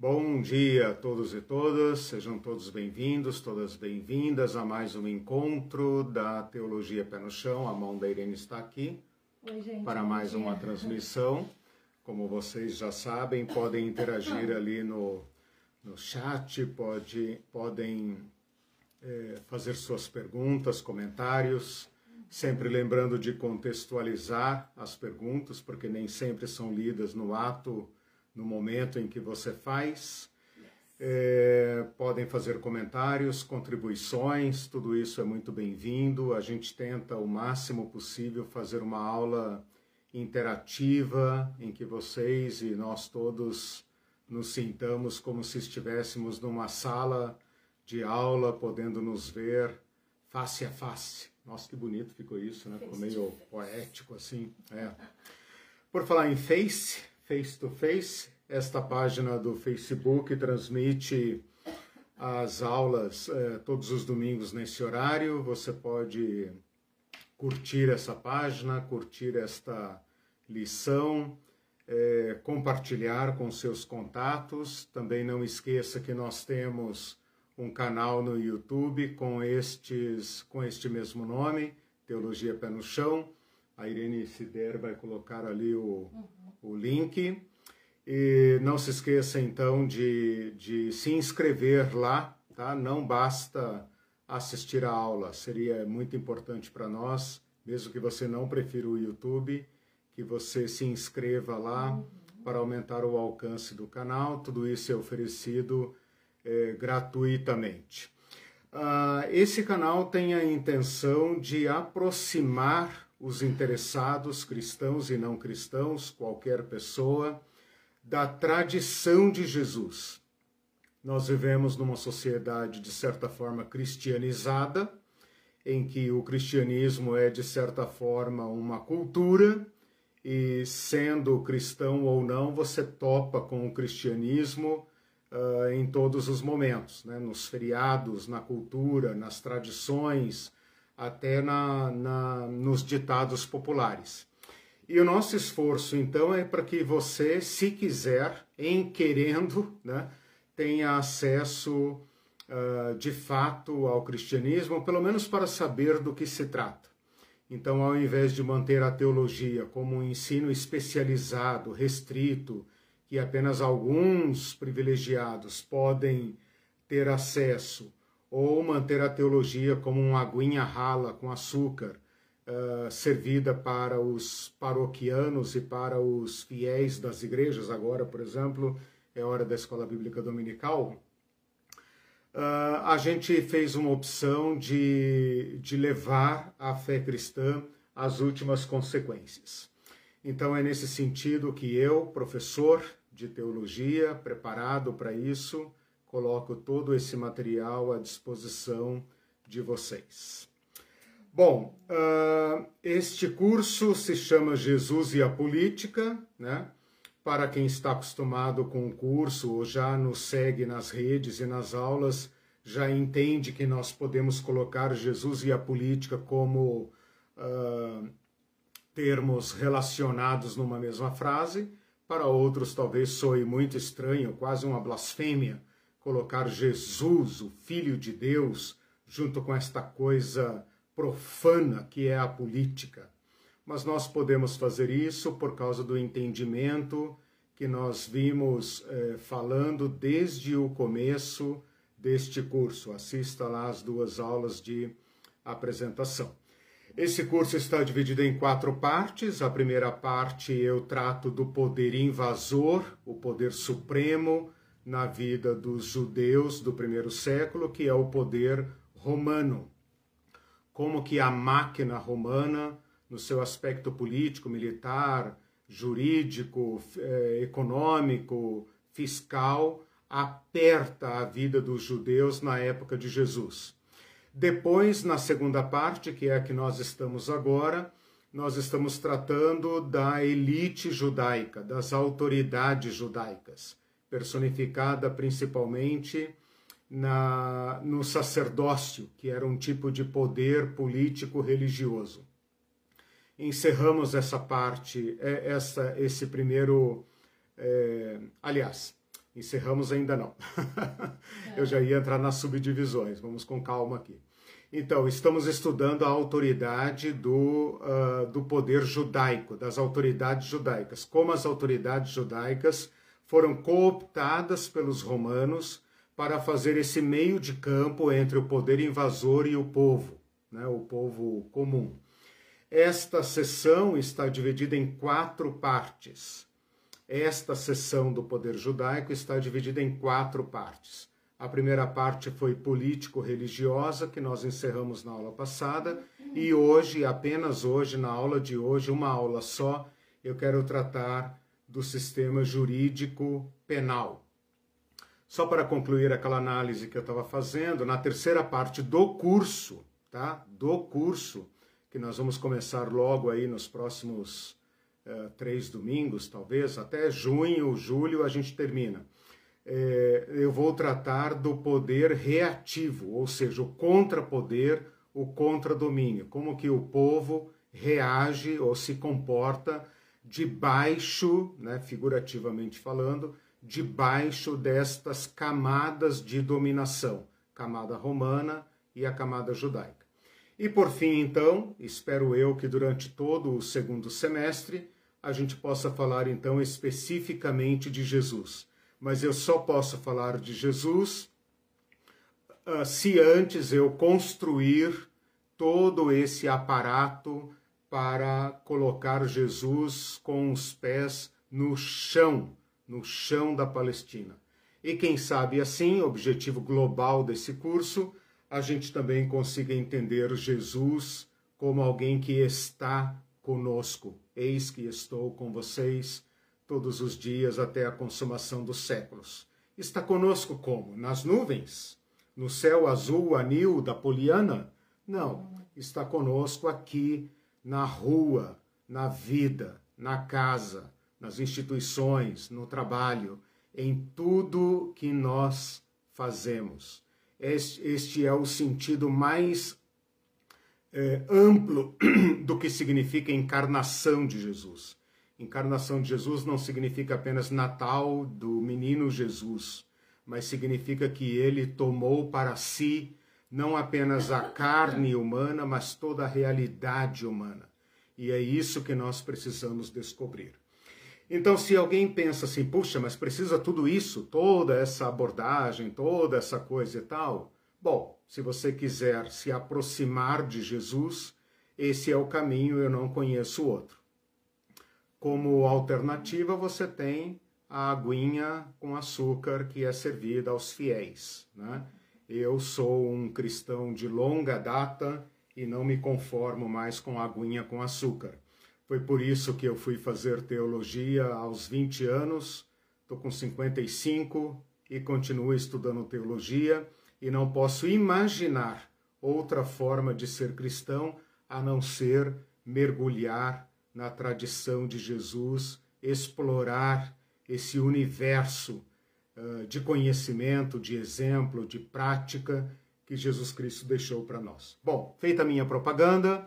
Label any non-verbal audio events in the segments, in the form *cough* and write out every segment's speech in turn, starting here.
Bom dia a todos e todas, sejam todos bem-vindos, todas bem-vindas a mais um encontro da Teologia Pé no Chão. A mão da Irene está aqui Oi, gente, para mais uma transmissão. Como vocês já sabem, podem interagir ali no, no chat, pode, podem é, fazer suas perguntas, comentários, sempre lembrando de contextualizar as perguntas, porque nem sempre são lidas no ato, no momento em que você faz. É, podem fazer comentários, contribuições, tudo isso é muito bem-vindo. A gente tenta o máximo possível fazer uma aula interativa em que vocês e nós todos nos sintamos como se estivéssemos numa sala de aula, podendo nos ver face a face. Nossa, que bonito ficou isso, né? Ficou meio poético assim. É. Por falar em face, face to face, esta página do Facebook transmite as aulas eh, todos os domingos nesse horário. Você pode curtir essa página, curtir esta lição, eh, compartilhar com seus contatos. Também não esqueça que nós temos um canal no YouTube com estes com este mesmo nome, Teologia Pé no Chão. A Irene Sider vai colocar ali o, o link. E não se esqueça então de, de se inscrever lá, tá? Não basta assistir a aula, seria muito importante para nós, mesmo que você não prefira o YouTube, que você se inscreva lá para aumentar o alcance do canal. Tudo isso é oferecido é, gratuitamente. Ah, esse canal tem a intenção de aproximar os interessados, cristãos e não cristãos, qualquer pessoa, da tradição de Jesus. Nós vivemos numa sociedade de certa forma cristianizada, em que o cristianismo é de certa forma uma cultura e sendo cristão ou não, você topa com o cristianismo uh, em todos os momentos, né? nos feriados, na cultura, nas tradições, até na, na, nos ditados populares. E o nosso esforço, então, é para que você, se quiser, em querendo, né, tenha acesso uh, de fato ao cristianismo, pelo menos para saber do que se trata. Então, ao invés de manter a teologia como um ensino especializado, restrito, que apenas alguns privilegiados podem ter acesso, ou manter a teologia como uma aguinha rala com açúcar, Uh, servida para os paroquianos e para os fiéis das igrejas. Agora, por exemplo, é hora da escola bíblica dominical. Uh, a gente fez uma opção de, de levar a fé cristã às últimas consequências. Então, é nesse sentido que eu, professor de teologia, preparado para isso, coloco todo esse material à disposição de vocês. Bom, uh, este curso se chama Jesus e a Política, né? Para quem está acostumado com o curso ou já nos segue nas redes e nas aulas, já entende que nós podemos colocar Jesus e a política como uh, termos relacionados numa mesma frase. Para outros, talvez soe muito estranho, quase uma blasfêmia, colocar Jesus, o Filho de Deus, junto com esta coisa profana que é a política. Mas nós podemos fazer isso por causa do entendimento que nós vimos eh, falando desde o começo deste curso. Assista lá as duas aulas de apresentação. Esse curso está dividido em quatro partes. A primeira parte eu trato do poder invasor, o poder supremo na vida dos judeus do primeiro século, que é o poder romano como que a máquina romana, no seu aspecto político, militar, jurídico, eh, econômico, fiscal, aperta a vida dos judeus na época de Jesus. Depois, na segunda parte, que é a que nós estamos agora, nós estamos tratando da elite judaica, das autoridades judaicas, personificada principalmente na, no sacerdócio, que era um tipo de poder político religioso. Encerramos essa parte, essa, esse primeiro. É, aliás, Encerramos ainda não. *laughs* Eu já ia entrar nas subdivisões, vamos com calma aqui. Então, estamos estudando a autoridade do, uh, do poder judaico, das autoridades judaicas, como as autoridades judaicas foram cooptadas pelos romanos para fazer esse meio de campo entre o poder invasor e o povo, né, o povo comum. Esta sessão está dividida em quatro partes. Esta sessão do poder judaico está dividida em quatro partes. A primeira parte foi político-religiosa, que nós encerramos na aula passada, e hoje, apenas hoje, na aula de hoje, uma aula só, eu quero tratar do sistema jurídico penal. Só para concluir aquela análise que eu estava fazendo, na terceira parte do curso, tá? Do curso, que nós vamos começar logo aí nos próximos uh, três domingos, talvez, até junho, julho a gente termina é, eu vou tratar do poder reativo, ou seja, o contrapoder, o contradomínio, como que o povo reage ou se comporta debaixo, né, figurativamente falando, debaixo destas camadas de dominação, camada romana e a camada judaica. E por fim, então, espero eu que durante todo o segundo semestre a gente possa falar então especificamente de Jesus mas eu só posso falar de Jesus uh, se antes eu construir todo esse aparato para colocar Jesus com os pés no chão, no chão da Palestina. E quem sabe assim, objetivo global desse curso, a gente também consiga entender Jesus como alguém que está conosco. Eis que estou com vocês todos os dias até a consumação dos séculos. Está conosco como? Nas nuvens? No céu azul anil da Poliana? Não, está conosco aqui na rua, na vida, na casa, nas instituições, no trabalho, em tudo que nós fazemos. Este, este é o sentido mais é, amplo *clears throat* do que significa encarnação de Jesus. Encarnação de Jesus não significa apenas Natal do menino Jesus, mas significa que ele tomou para si não apenas a carne humana, mas toda a realidade humana. E é isso que nós precisamos descobrir. Então, se alguém pensa assim, puxa, mas precisa tudo isso, toda essa abordagem, toda essa coisa e tal, bom, se você quiser se aproximar de Jesus, esse é o caminho, eu não conheço outro. Como alternativa, você tem a aguinha com açúcar que é servida aos fiéis. Né? Eu sou um cristão de longa data e não me conformo mais com aguinha com açúcar. Foi por isso que eu fui fazer teologia aos 20 anos, estou com 55 e continuo estudando teologia e não posso imaginar outra forma de ser cristão a não ser mergulhar na tradição de Jesus, explorar esse universo de conhecimento, de exemplo, de prática que Jesus Cristo deixou para nós. Bom, feita a minha propaganda,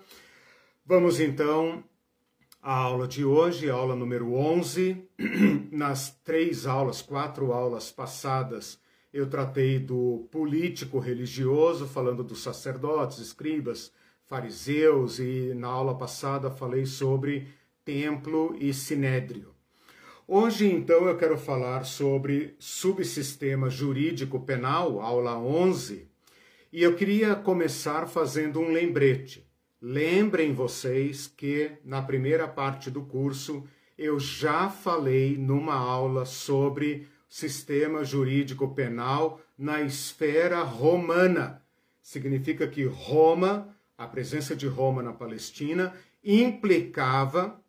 vamos então à aula de hoje, aula número 11. *clears throat* Nas três aulas, quatro aulas passadas, eu tratei do político religioso, falando dos sacerdotes, escribas, fariseus e na aula passada falei sobre templo e sinédrio. Hoje, então, eu quero falar sobre subsistema jurídico penal, aula 11, e eu queria começar fazendo um lembrete. Lembrem vocês que na primeira parte do curso eu já falei numa aula sobre sistema jurídico penal na esfera romana. Significa que Roma a presença de Roma na Palestina implicava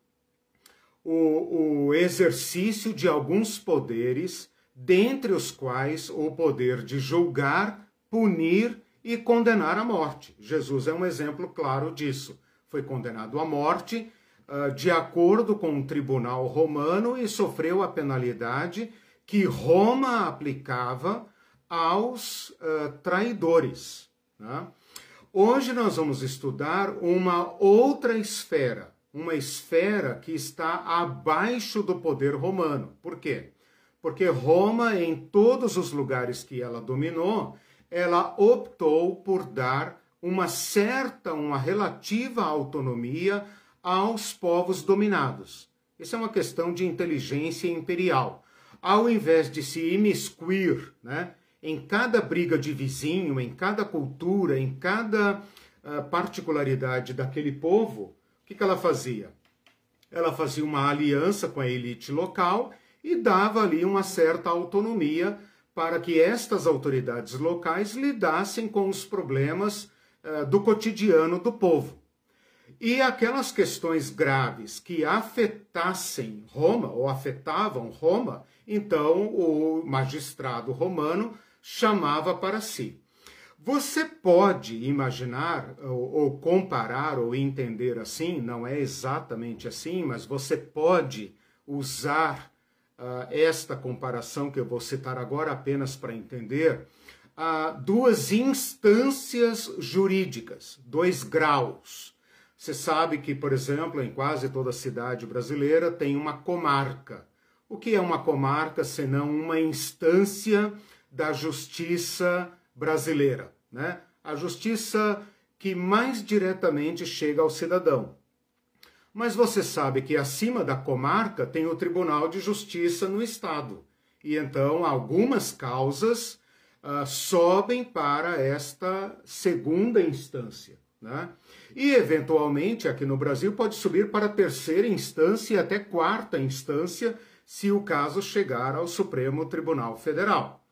o, o exercício de alguns poderes, dentre os quais o poder de julgar, punir e condenar à morte. Jesus é um exemplo claro disso. Foi condenado à morte uh, de acordo com o tribunal romano e sofreu a penalidade que Roma aplicava aos uh, traidores. Né? Hoje nós vamos estudar uma outra esfera, uma esfera que está abaixo do poder romano. Por quê? Porque Roma, em todos os lugares que ela dominou, ela optou por dar uma certa, uma relativa autonomia aos povos dominados. Isso é uma questão de inteligência imperial. Ao invés de se imiscuir né, em cada briga de vizinho, em cada cultura, em cada uh, particularidade daquele povo, o que, que ela fazia? Ela fazia uma aliança com a elite local e dava ali uma certa autonomia para que estas autoridades locais lidassem com os problemas uh, do cotidiano do povo. E aquelas questões graves que afetassem Roma, ou afetavam Roma, então o magistrado romano chamava para si. Você pode imaginar, ou, ou, comparar, ou entender assim, não é exatamente assim, mas você pode usar uh, esta comparação que eu vou citar agora apenas para entender, uh, duas instâncias jurídicas, dois graus. Você sabe que, por exemplo, em quase toda cidade brasileira tem uma comarca. O que é uma comarca senão uma instância da justiça brasileira, né? A justiça que mais diretamente chega ao cidadão. Mas você sabe que acima da comarca tem o Tribunal de Justiça no Estado. E então algumas causas uh, sobem para esta segunda instância. Né? E, eventualmente, aqui no Brasil, pode subir para terceira instância e até quarta instância, se o caso chegar ao Supremo Tribunal Federal.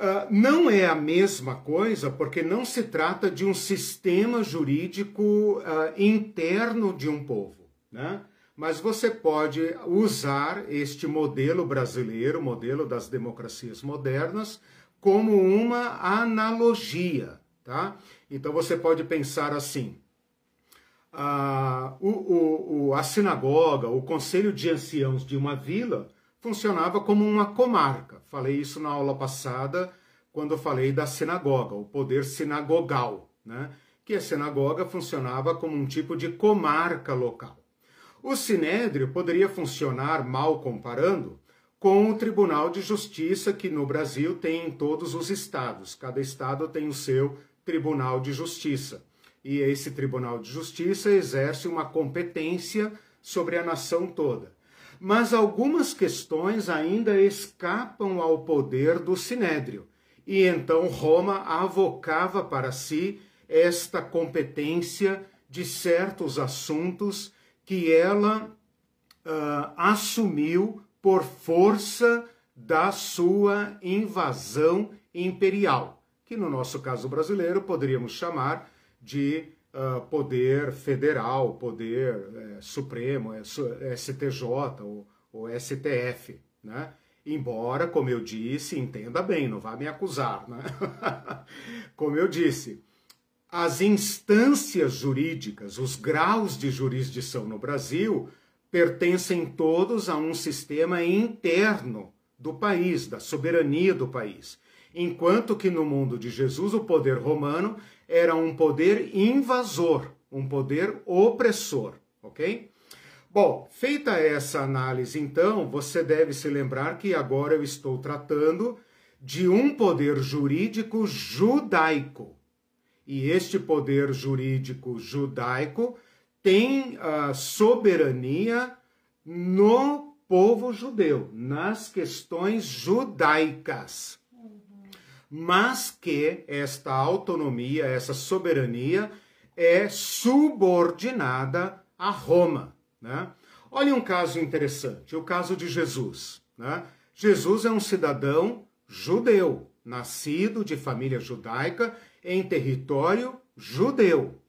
Uh, não é a mesma coisa, porque não se trata de um sistema jurídico uh, interno de um povo, né? Mas você pode usar este modelo brasileiro, modelo das democracias modernas, como uma analogia, tá? Então você pode pensar assim: uh, o, o, a sinagoga, o conselho de anciãos de uma vila funcionava como uma comarca. Falei isso na aula passada, quando falei da sinagoga, o poder sinagogal, né? que a sinagoga funcionava como um tipo de comarca local. O sinédrio poderia funcionar, mal comparando, com o Tribunal de Justiça que no Brasil tem em todos os estados. Cada estado tem o seu Tribunal de Justiça. E esse Tribunal de Justiça exerce uma competência sobre a nação toda mas algumas questões ainda escapam ao poder do sinédrio. E então Roma avocava para si esta competência de certos assuntos que ela uh, assumiu por força da sua invasão imperial, que no nosso caso brasileiro poderíamos chamar de uh, poder federal, poder uh, supremo, STJ ou, ou STF, né? Embora, como eu disse, entenda bem, não vá me acusar, né? *laughs* como eu disse, as instâncias jurídicas, os graus de jurisdição no Brasil, pertencem todos a um sistema interno do país, da soberania do país. Enquanto que no mundo de Jesus o poder romano era um poder invasor, um poder opressor, ok? Bom, feita essa análise, então, você deve se lembrar que agora eu estou tratando de um poder jurídico judaico. E este poder jurídico judaico tem a soberania no povo judeu, nas questões judaicas mas que esta autonomia, essa soberania é subordinada a Roma. Né? Olha um caso interessante, o caso de Jesus. Né? Jesus é um cidadão judeu, nascido de família judaica em território judeu.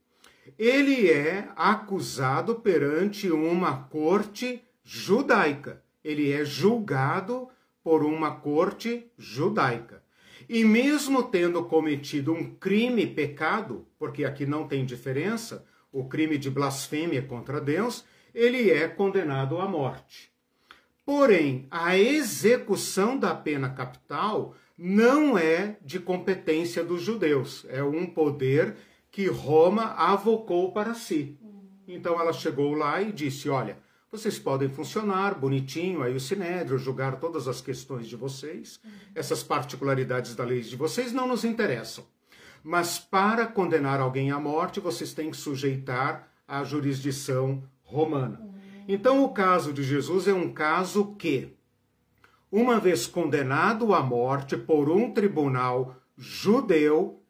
Ele é acusado perante uma corte judaica. Ele é julgado por uma corte judaica. E mesmo tendo cometido um crime, pecado, porque aqui não tem diferença, o crime de blasfêmia contra Deus, ele é condenado à morte. Porém, a execução da pena capital não é de competência dos judeus, é um poder que Roma avocou para si. Então ela chegou lá e disse: Olha, vocês podem funcionar bonitinho, aí o Sinédrio, julgar todas as questões de vocês, essas particularidades da lei de vocês não nos interessam. Mas para condenar alguém à morte, vocês têm que sujeitar à jurisdição romana. Então, o caso de Jesus é um caso que, uma vez condenado à morte por um tribunal judeu,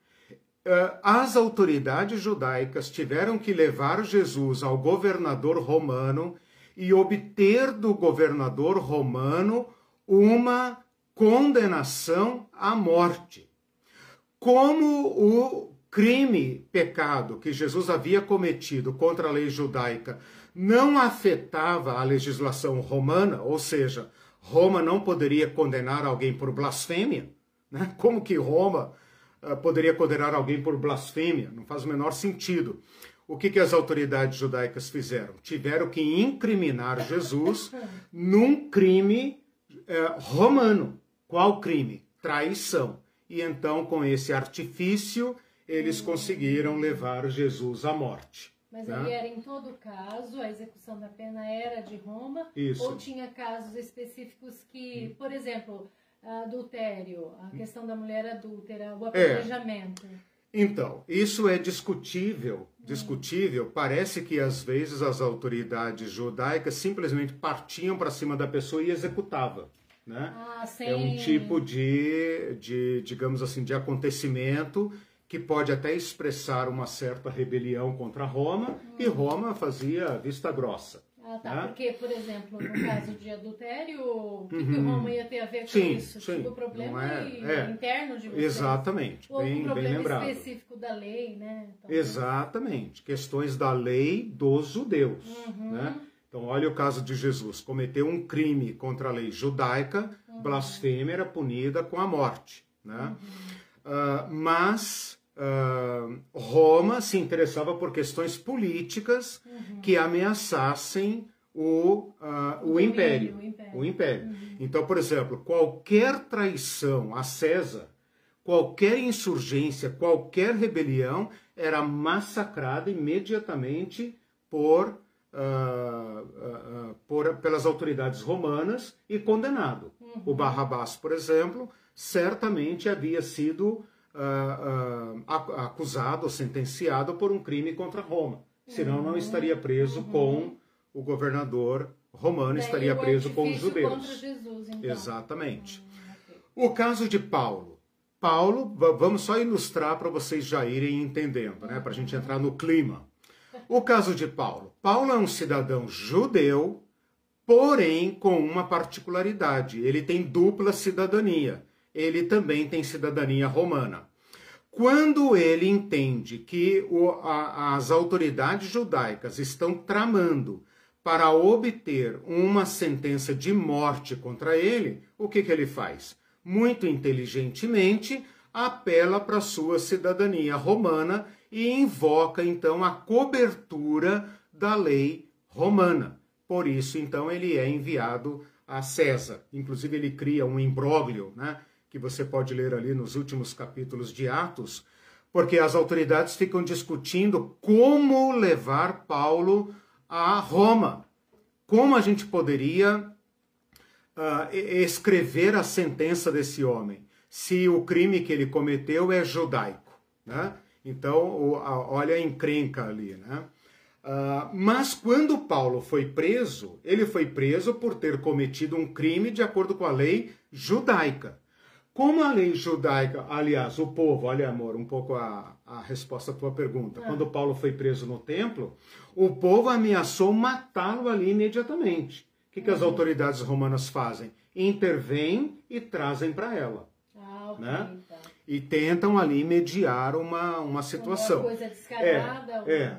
eh, as autoridades judaicas tiveram que levar Jesus ao governador romano e obter do governador romano uma condenação à morte. Como o crime, pecado que Jesus havia cometido contra a lei judaica não afetava a legislação romana, ou seja, Roma não poderia condenar alguém por blasfêmia, né? Como que Roma uh, poderia condenar alguém por blasfêmia? Não faz o menor sentido. O que, que as autoridades judaicas fizeram? Tiveram que incriminar Jesus num crime uh, romano. Qual crime? Traição. E então, com esse artifício, eles conseguiram levar Jesus à morte. Mas né? aí era em todo caso, a execução da pena era de Roma? Isso. Ou tinha casos específicos que, hum. por exemplo, adultério, a questão da mulher adúltera, o é. apedrejamento. É. Então, isso é discutível, discutível. Parece que às vezes as autoridades judaicas simplesmente partiam para cima da pessoa e executavam. Né? Ah, é um tipo de, de, digamos assim, de acontecimento que pode até expressar uma certa rebelião contra Roma, hum. e Roma fazia vista grossa. Ah, tá. Né? Porque, por exemplo, no *clears throat* caso de adultério, o que, uhum. que Roma ia ter a ver com sim, isso? Sim. Tipo, o problema é, é. interno de vocês. Exatamente. Ou bem, um problema bem lembrado. específico da lei, né? Então, Exatamente. Questões da lei dos judeus. Uhum. Né? Então, olha o caso de Jesus. Cometeu um crime contra a lei judaica, uhum. blasfêmia era punida com a morte. Né? Uh, mas Uh, Roma se interessava por questões políticas uhum. que ameaçassem o, uh, o, o, império, o império. O império. Uhum. Então, por exemplo, qualquer traição a César, qualquer insurgência, qualquer rebelião era massacrada imediatamente por, uh, por pelas autoridades romanas e condenado. Uhum. O Barrabás, por exemplo, certamente havia sido uh, uh, acusado, sentenciado por um crime contra Roma. Senão uhum. não estaria preso uhum. com o governador romano, Daí estaria preso com os judeus. Jesus, então. Exatamente. Uhum. O caso de Paulo. Paulo, vamos só ilustrar para vocês já irem entendendo, né? Para a gente entrar no clima. O caso de Paulo. Paulo é um cidadão judeu, porém com uma particularidade. Ele tem dupla cidadania ele também tem cidadania romana. Quando ele entende que o, a, as autoridades judaicas estão tramando para obter uma sentença de morte contra ele, o que, que ele faz? Muito inteligentemente, apela para sua cidadania romana e invoca então a cobertura da lei romana. Por isso, então, ele é enviado a César. Inclusive, ele cria um imbróglio, né? Que você pode ler ali nos últimos capítulos de Atos, porque as autoridades ficam discutindo como levar Paulo a Roma. Como a gente poderia uh, escrever a sentença desse homem, se o crime que ele cometeu é judaico. Né? Então, o, a, olha a encrenca ali. Né? Uh, mas quando Paulo foi preso, ele foi preso por ter cometido um crime de acordo com a lei judaica. Como a lei judaica, aliás, o povo, olha amor, um pouco a, a resposta à tua pergunta. É. Quando Paulo foi preso no templo, o povo ameaçou matá-lo ali imediatamente. O que, que as uhum. autoridades romanas fazem? Intervêm e trazem para ela. Ah, okay, né? Então. E tentam ali mediar uma, uma situação. Uma coisa descarada, é, é.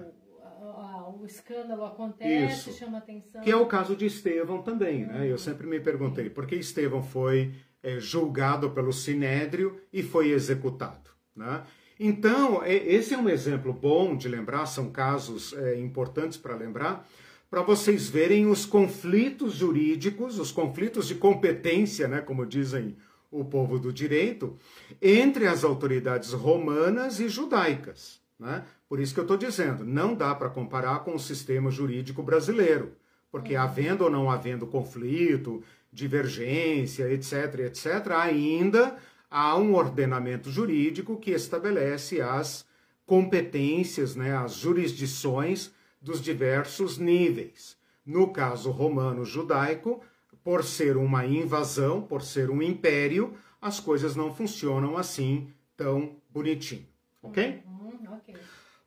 O, o, escândalo acontece, Isso. chama atenção. Que é o caso de Estevão também, né? Eu uhum. sempre me perguntei, por que Estevão foi é, julgado pelo Sinédrio e foi executado. Né? Então, é, esse é um exemplo bom de lembrar, são casos é, importantes para lembrar, para vocês verem os conflitos jurídicos, os conflitos de competência, né, como dizem o povo do direito, entre as autoridades romanas e judaicas. Né? Por isso que eu estou dizendo, não dá para comparar com o sistema jurídico brasileiro, porque havendo ou não havendo conflito, divergência, etc, etc, ainda há um ordenamento jurídico que estabelece as competências, né, as jurisdições dos diversos níveis. No caso romano-judaico, por ser uma invasão, por ser um império, as coisas não funcionam assim tão bonitinho, ok?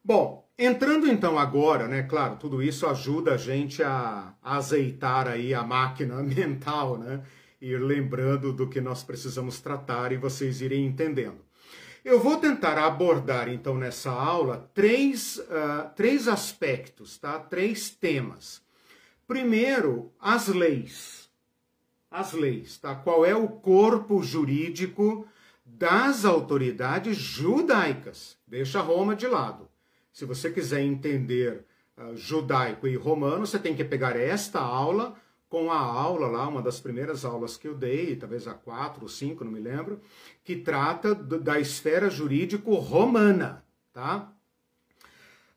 Bom, entrando então agora, né, claro, tudo isso ajuda a gente a, azeitar aí a máquina *laughs* mental, né, ir lembrando do que nós precisamos tratar e vocês irem entendendo. Eu vou tentar abordar então nessa aula três, uh, três aspectos, tá? Três temas. Primeiro, as leis. As leis, tá? Qual é o corpo jurídico das autoridades judaicas? Deixa Roma de lado. Se você quiser entender uh, judaico e romano, você tem que pegar esta aula com a aula lá, uma das primeiras aulas que eu dei, talvez a quatro ou cinco, não me lembro, que trata do, da esfera jurídico-romana, tá?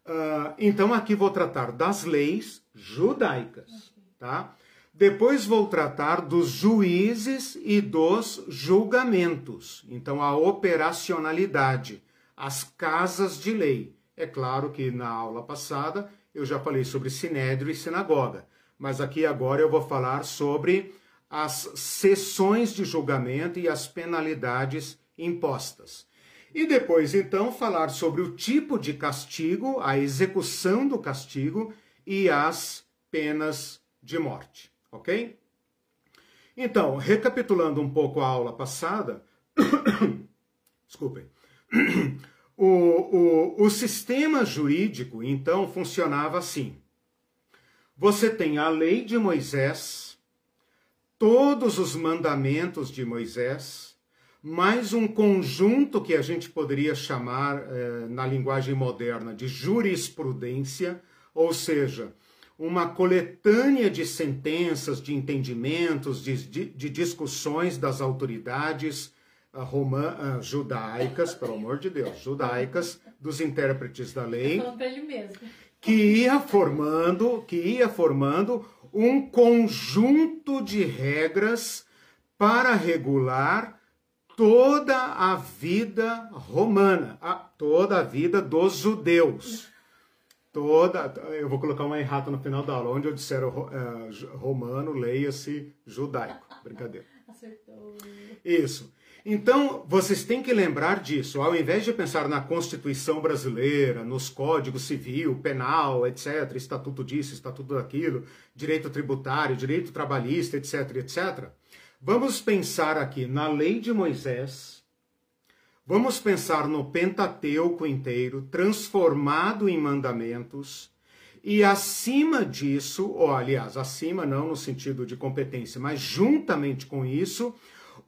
Uh, então aqui vou tratar das leis judaicas, tá? Depois vou tratar dos juízes e dos julgamentos. Então a operacionalidade, as casas de lei. É claro que na aula passada eu já falei sobre sinédrio e sinagoga mas aqui agora eu vou falar sobre as sessões de julgamento e as penalidades impostas. E depois, então, falar sobre o tipo de castigo, a execução do castigo e as penas de morte, ok? Então, recapitulando um pouco a aula passada, *coughs* desculpem, o, o, o sistema jurídico, então, funcionava assim. Você tem a lei de Moisés, todos os mandamentos de Moisés, mais um conjunto que a gente poderia chamar, eh, na linguagem moderna, de jurisprudência, ou seja, uma coletânea de sentenças, de entendimentos, de, de, de discussões das autoridades uh, judaicas, pelo amor de Deus, judaicas, dos intérpretes da lei. Que ia formando, que ia formando um conjunto de regras para regular toda a vida romana, a, toda a vida dos judeus. Toda, eu vou colocar uma errata no final da aula, onde eu disser uh, romano, leia-se judaico. Brincadeira. Acertou. Isso. Então, vocês têm que lembrar disso. Ao invés de pensar na Constituição brasileira, nos códigos civil, penal, etc., estatuto disso, estatuto daquilo, direito tributário, direito trabalhista, etc., etc., vamos pensar aqui na lei de Moisés, vamos pensar no Pentateuco inteiro, transformado em mandamentos, e acima disso, ou aliás, acima não no sentido de competência, mas juntamente com isso,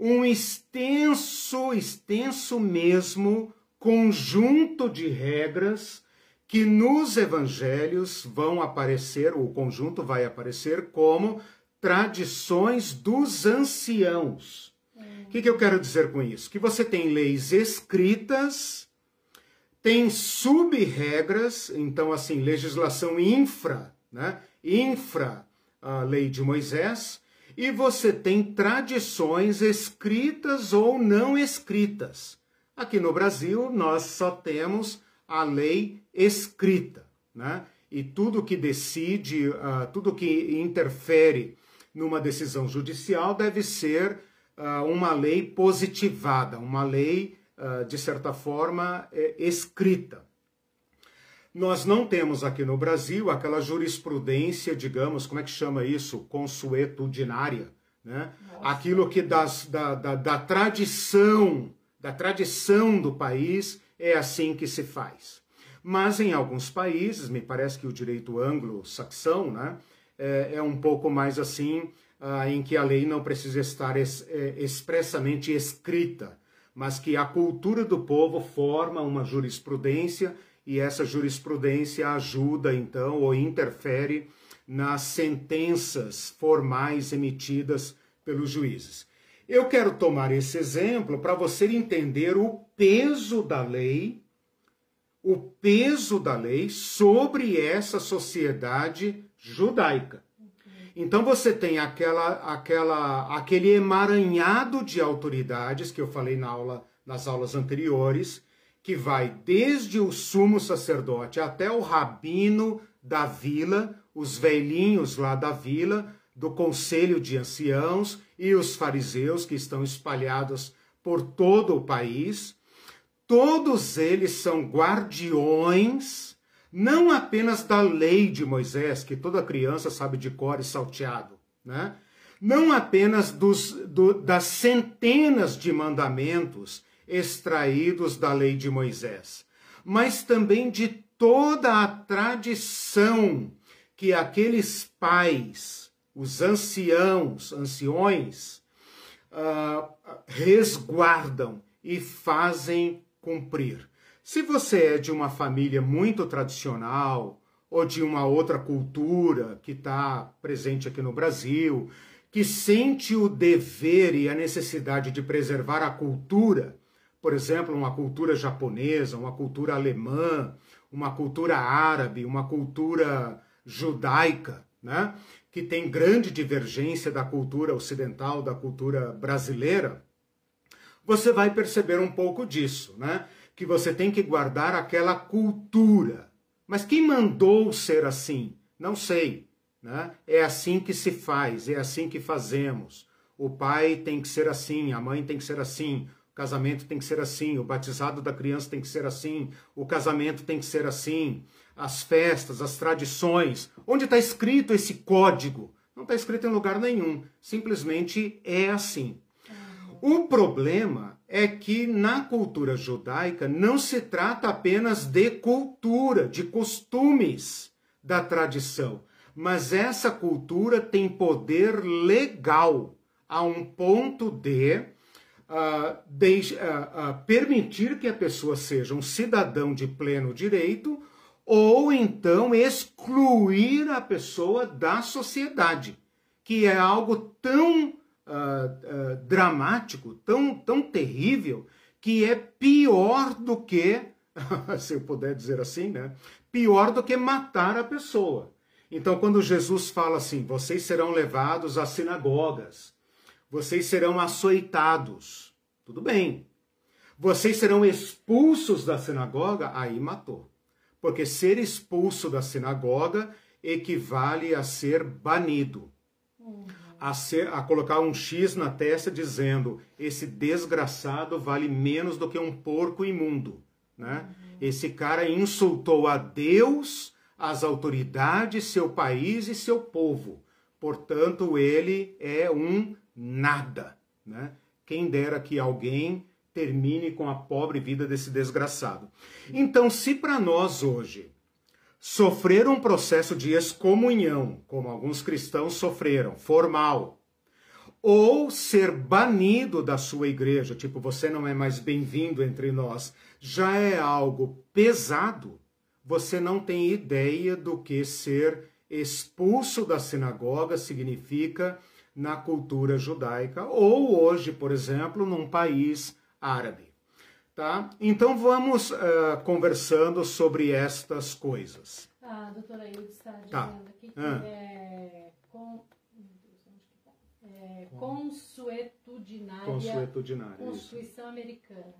um extenso, extenso mesmo conjunto de regras que nos evangelhos vão aparecer, o conjunto vai aparecer como tradições dos anciãos. O hum. que, que eu quero dizer com isso? Que você tem leis escritas, tem sub-regras, então, assim, legislação infra, né? Infra a lei de Moisés, e você tem tradições escritas ou não escritas. Aqui no Brasil, nós só temos a lei escrita, né? E tudo que decide, uh, tudo que interfere numa decisão judicial deve ser uh, uma lei positivada, uma lei, uh, de certa forma, é, escrita. Nós não temos aqui no Brasil aquela jurisprudência, digamos, como é que chama isso? Consuetudinária. Né? Aquilo que das, da, da, da tradição, da tradição do país, é assim que se faz. Mas em alguns países, me parece que o direito anglo-saxão né, é, é, um pouco mais assim, ah, em que a lei não precisa estar es, é, expressamente escrita, mas que a cultura do povo forma uma jurisprudência e essa jurisprudência ajuda então ou interfere nas sentenças formais emitidas pelos juízes. Eu quero tomar esse exemplo para você entender o peso da lei, o peso da lei sobre essa sociedade judaica. Então você tem aquela, aquela, aquele emaranhado de autoridades que eu falei na aula, nas aulas anteriores, que vai desde o sumo sacerdote até o rabino da vila, os velhinhos lá da vila, do conselho de anciãos e os fariseus que estão espalhados por todo o país. Todos eles são guardiões, não apenas da lei de Moisés, que toda criança sabe de cor e salteado, né? não apenas dos, do, das centenas de mandamentos extraídos da lei de Moisés, mas também de toda a tradição que aqueles pais, os anciãos, anciões, uh, resguardam e fazem cumprir. Se você é de uma família muito tradicional ou de uma outra cultura que está presente aqui no Brasil, que sente o dever e a necessidade de preservar a cultura, por exemplo, uma cultura japonesa, uma cultura alemã, uma cultura árabe, uma cultura judaica, né? que tem grande divergência da cultura ocidental, da cultura brasileira, você vai perceber um pouco disso, né? Que você tem que guardar aquela cultura. Mas quem mandou ser assim? Não sei. Né? É assim que se faz, é assim que fazemos. O pai tem que ser assim, a mãe tem que ser assim, casamento tem que ser assim, o batizado da criança tem que ser assim, o casamento tem que ser assim, as festas, as tradições. Onde está escrito esse código? Não está escrito em lugar nenhum. Simplesmente é assim. O problema é que na cultura judaica não se trata apenas de cultura, de costumes da tradição, mas essa cultura tem poder legal a um ponto de, permitir que a pessoa seja um cidadão de pleno direito ou então excluir a pessoa da sociedade, que é algo tão dramático, tão, tão terrível, que é pior do que, *laughs* se eu puder dizer assim, né? Pior do que matar a pessoa. Então, quando Jesus fala assim, vocês serão levados às sinagogas, vocês serão açoitados, tudo bem. Vocês serão expulsos da sinagoga, aí matou. Porque ser expulso da sinagoga equivale a ser banido. Uhum a, ser, a colocar um X na testa dizendo esse desgraçado vale menos do que um porco imundo. Né? Uhum. Esse cara insultou a Deus, as autoridades, seu país e seu povo. Portanto, ele é um nada. Né? Quem dera que alguém termine com a pobre vida desse desgraçado. Então, se para nós hoje sofrer um processo de excomunhão, como alguns cristãos sofreram, formal, ou ser banido da sua igreja, tipo, você não é mais bem-vindo entre nós, já é algo pesado, você não tem ideia do que ser expulso da sinagoga significa na cultura judaica, ou hoje, por exemplo, num país árabe. Tá? Então vamos uh, conversando sobre estas coisas. Ah, a doutora Hilde está tá. dizendo tá. aqui que ah. é, com, é consuetudinária, consuetudinária Constituição isso. Americana.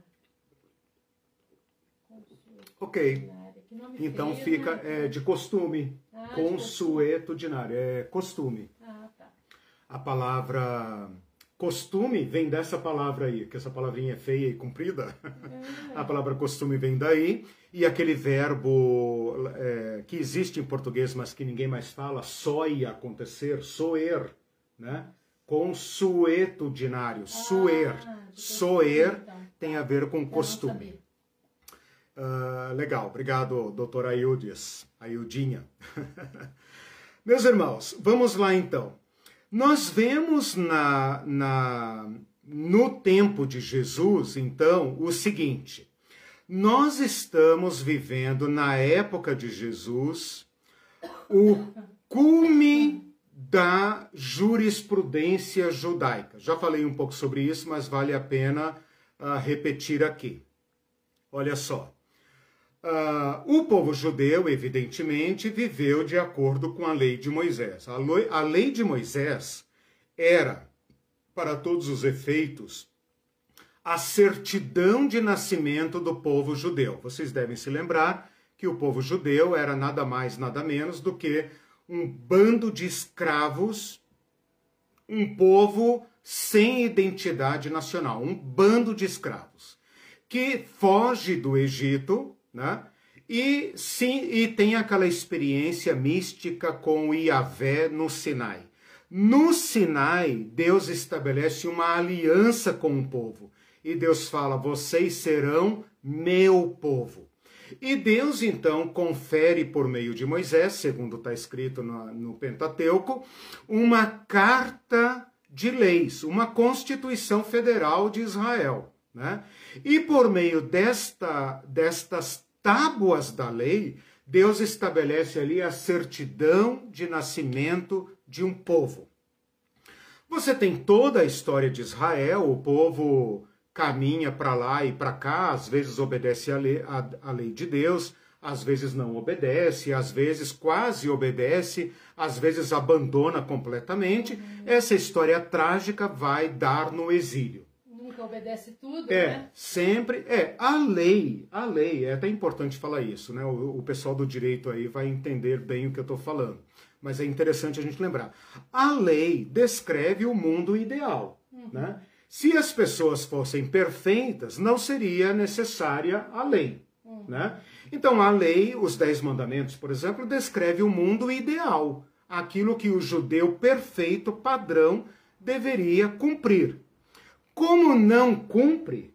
Ok. Então feio, fica né? é, de costume. Ah, consuetudinária, é costume. Ah. A palavra Costume vem dessa palavra aí, que essa palavrinha é feia e comprida. É. *laughs* A palavra costume vem daí. E aquele verbo é, que existe em português, mas que ninguém mais fala, ia acontecer, soer, né? Consuetudinário, ah, suer. Soer tem a ver com costume. Uh, legal, obrigado, doutora Aildes, Aildinha. *laughs* Meus irmãos, vamos lá então. Nós vemos na, na, no tempo de Jesus, então, o seguinte: nós estamos vivendo na época de Jesus o cume da jurisprudência judaica. Já falei um pouco sobre isso, mas vale a pena uh, repetir aqui. Olha só. Uh, o povo judeu, evidentemente, viveu de acordo com a lei de Moisés. A lei, a lei de Moisés era, para todos os efeitos, a certidão de nascimento do povo judeu. Vocês devem se lembrar que o povo judeu era nada mais, nada menos do que um bando de escravos, um povo sem identidade nacional, um bando de escravos que foge do Egito, né? E sim, e tem aquela experiência mística com Iavé no Sinai. No Sinai, Deus estabelece uma aliança com o povo. E Deus fala: "Vocês serão meu povo". E Deus então confere por meio de Moisés, segundo está escrito no, no Pentateuco, uma carta de leis, uma Constituição Federal de Israel. Né? E por meio desta, destas tábuas da lei, Deus estabelece ali a certidão de nascimento de um povo. Você tem toda a história de Israel, o povo caminha para lá e para cá, às vezes obedece a lei, a, a lei de Deus, às vezes não obedece, às vezes quase obedece, às vezes abandona completamente. Uhum. Essa história trágica vai dar no exílio. Nunca obedece tudo, é, né? Sempre, é, a lei, a lei, é até importante falar isso, né? O, o pessoal do direito aí vai entender bem o que eu estou falando. Mas é interessante a gente lembrar. A lei descreve o mundo ideal, uhum. né? Se as pessoas fossem perfeitas, não seria necessária a lei. Hum. Né? Então, a lei, os Dez Mandamentos, por exemplo, descreve o mundo ideal, aquilo que o judeu perfeito, padrão, deveria cumprir. Como não cumpre,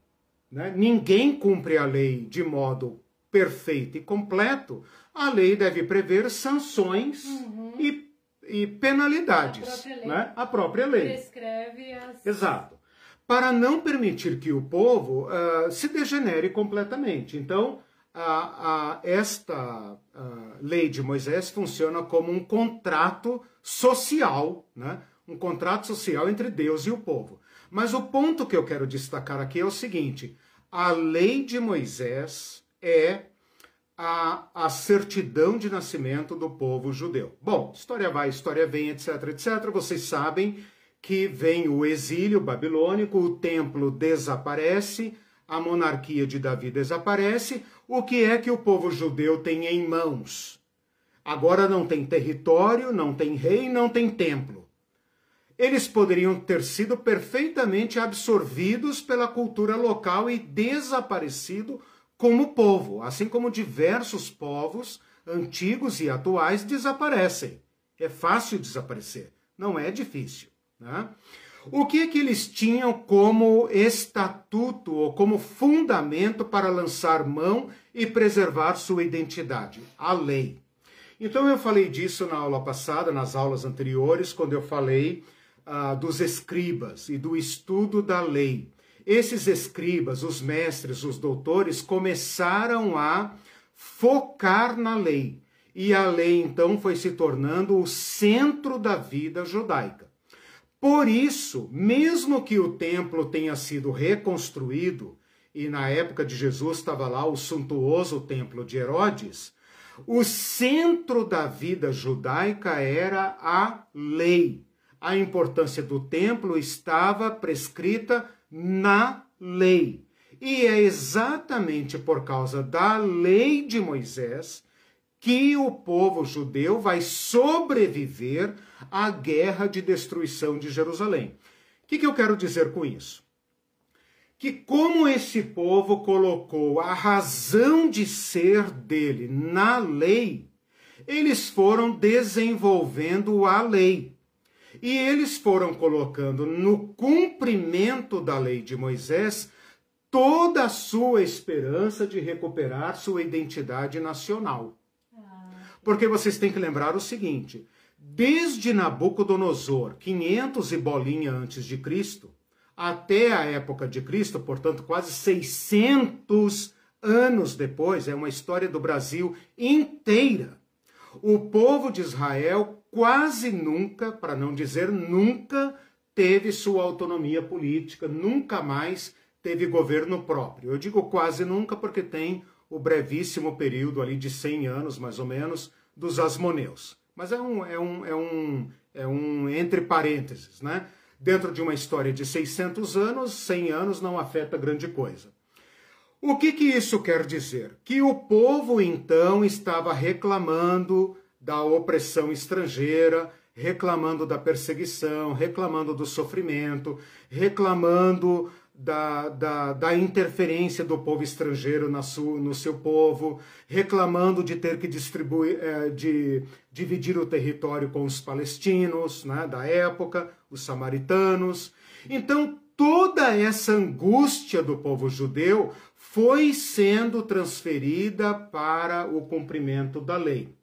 né? ninguém cumpre a lei de modo perfeito e completo, a lei deve prever sanções uhum. e, e, penalidades. A própria lei. Né? A própria lei. Prescreve as. Exato para não permitir que o povo uh, se degenere completamente. Então, a, a, esta uh, lei de Moisés funciona como um contrato social, né? um contrato social entre Deus e o povo. Mas o ponto que eu quero destacar aqui é o seguinte: a lei de Moisés é a, a certidão de nascimento do povo judeu. Bom, história vai, história vem, etc, etc. Vocês sabem que vem o exílio babilônico, o templo desaparece, a monarquia de Davi desaparece. O que é que o povo judeu tem em mãos? Agora não tem território, não tem rei, não tem templo. Eles poderiam ter sido perfeitamente absorvidos pela cultura local e desaparecido como povo, assim como diversos povos antigos e atuais desaparecem. É fácil desaparecer, não é difícil. Né? O que, que eles tinham como estatuto ou como fundamento para lançar mão e preservar sua identidade? A lei. Então eu falei disso na aula passada, nas aulas anteriores, quando eu falei ah, dos escribas e do estudo da lei. Esses escribas, os mestres, os doutores, começaram a focar na lei. E a lei então foi se tornando o centro da vida judaica. Por isso, mesmo que o templo tenha sido reconstruído, e na época de Jesus estava lá o suntuoso templo de Herodes, o centro da vida judaica era a lei. A importância do templo estava prescrita na lei. E é exatamente por causa da lei de Moisés que o povo judeu vai sobreviver à guerra de destruição de Jerusalém. O que, que eu quero dizer com isso? Que, como esse povo colocou a razão de ser dele na lei, eles foram desenvolvendo a lei. E eles foram colocando no cumprimento da lei de Moisés toda a sua esperança de recuperar sua identidade nacional. Porque vocês têm que lembrar o seguinte: desde Nabucodonosor, 500 e bolinha antes de Cristo, até a época de Cristo, portanto, quase 600 anos depois, é uma história do Brasil inteira. O povo de Israel quase nunca, para não dizer nunca, teve sua autonomia política, nunca mais teve governo próprio. Eu digo quase nunca porque tem o brevíssimo período ali de 100 anos, mais ou menos, dos Asmoneus. Mas é um, é um, é um, é um entre parênteses, né? Dentro de uma história de 600 anos, 100 anos não afeta grande coisa. O que, que isso quer dizer? Que o povo então estava reclamando da opressão estrangeira, reclamando da perseguição, reclamando do sofrimento, reclamando da, da, da interferência do povo estrangeiro na su, no seu povo, reclamando de ter que distribuir, é, de dividir o território com os palestinos né, da época, os samaritanos. Então, toda essa angústia do povo judeu foi sendo transferida para o cumprimento da lei.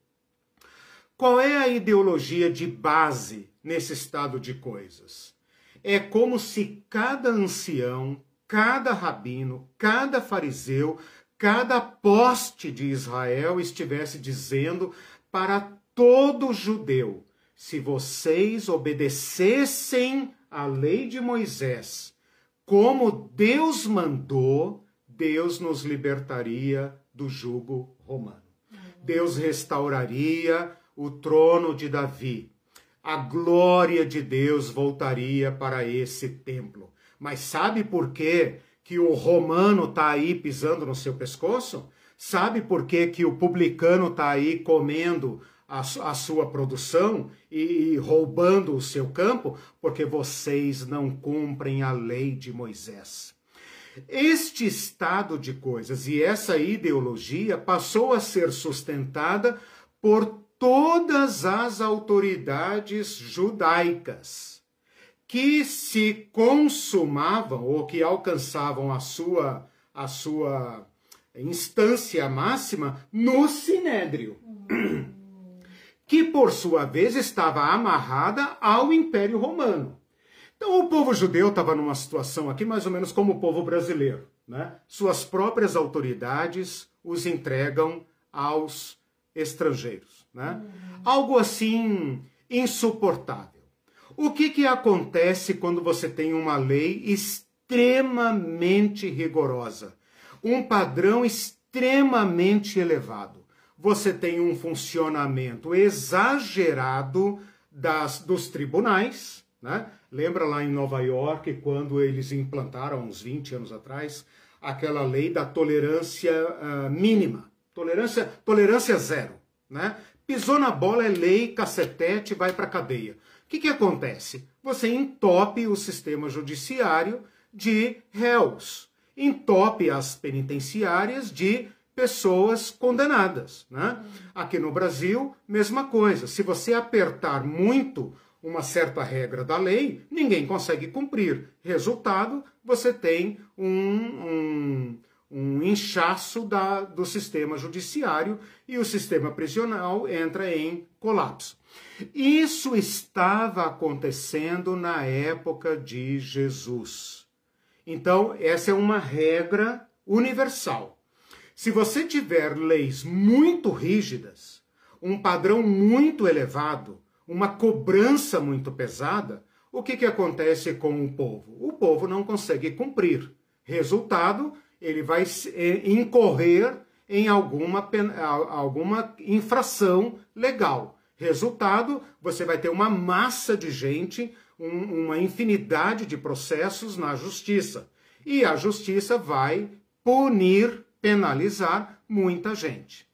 Qual é a ideologia de base nesse estado de coisas? É como se cada ancião, cada rabino, cada fariseu, cada poste de Israel estivesse dizendo para todo judeu: se vocês obedecessem a lei de Moisés, como Deus mandou, Deus nos libertaria do jugo romano. Deus restauraria o trono de Davi. A glória de Deus voltaria para esse templo. Mas sabe por quê que o romano está aí pisando no seu pescoço? Sabe por quê que o publicano está aí comendo a, a, sua produção e, e roubando o seu campo? Porque vocês não cumprem a lei de Moisés. Este estado de coisas e essa ideologia passou a ser sustentada por todas as autoridades judaicas que se consumavam ou que alcançavam a sua a sua instância máxima no sinédrio, que por sua vez estava amarrada ao Império Romano. Então o povo judeu estava numa situação aqui mais ou menos como o povo brasileiro, né? Suas próprias autoridades os entregam aos estrangeiros. Né? Uhum. Algo assim insuportável. O que, que acontece quando você tem uma lei extremamente rigorosa? Um padrão extremamente elevado. Você tem um funcionamento exagerado das, dos tribunais. Né? Lembra lá em Nova York, quando eles implantaram, uns 20 anos atrás, aquela lei da tolerância uh, mínima Tolerância, tolerância zero. Né? Pisou na bola, é lei, cacetete, vai para cadeia. O que, que acontece? Você entope o sistema judiciário de réus, entope as penitenciárias de pessoas condenadas. Né? Aqui no Brasil, mesma coisa. Se você apertar muito uma certa regra da lei, ninguém consegue cumprir. Resultado, você tem um, um um inchaço da, do sistema judiciário e o sistema prisional entra em colapso. Isso estava acontecendo na época de Jesus. Então, essa é uma regra universal. Se você tiver leis muito rígidas, um padrão muito elevado, uma cobrança muito pesada, o que, que acontece com o povo? O povo não consegue cumprir. Resultado, ele vai é, incorrer em alguma, alguma infração legal. Resultado, você vai ter uma massa de gente, um, uma infinidade de processos na justiça. E a justiça vai punir, penalizar muita gente.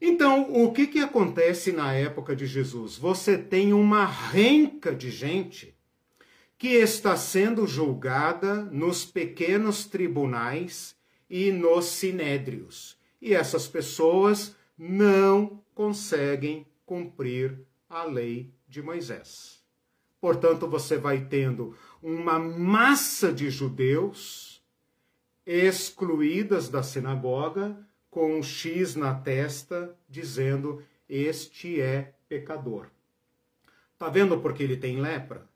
Então, o que, que acontece na época de Jesus? Você tem uma renca de gente que está sendo julgada nos pequenos tribunais e nos sinédrios. E essas pessoas não conseguem cumprir a lei de Moisés. Portanto, você vai tendo uma massa de judeus excluídas da sinagoga com um X na testa dizendo: Este é pecador. Tá vendo porque ele tem lepra?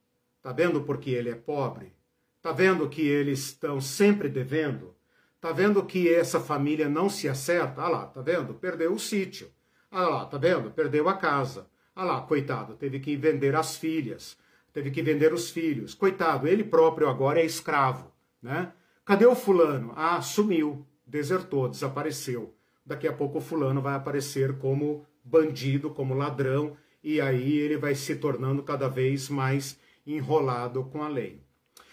Tá vendo porque ele é pobre? Tá vendo que eles estão sempre devendo? Tá vendo que essa família não se acerta? Ah lá, tá vendo? Perdeu o sítio. Ah lá, tá vendo? Perdeu a casa. Ah lá, coitado, teve que vender as filhas, teve que vender os filhos. Coitado, ele próprio agora é escravo, né? Cadê o fulano? Ah, sumiu, desertou, desapareceu. daqui a pouco o fulano vai aparecer como bandido, como ladrão, e aí ele vai se tornando cada vez mais enrolado com a lei.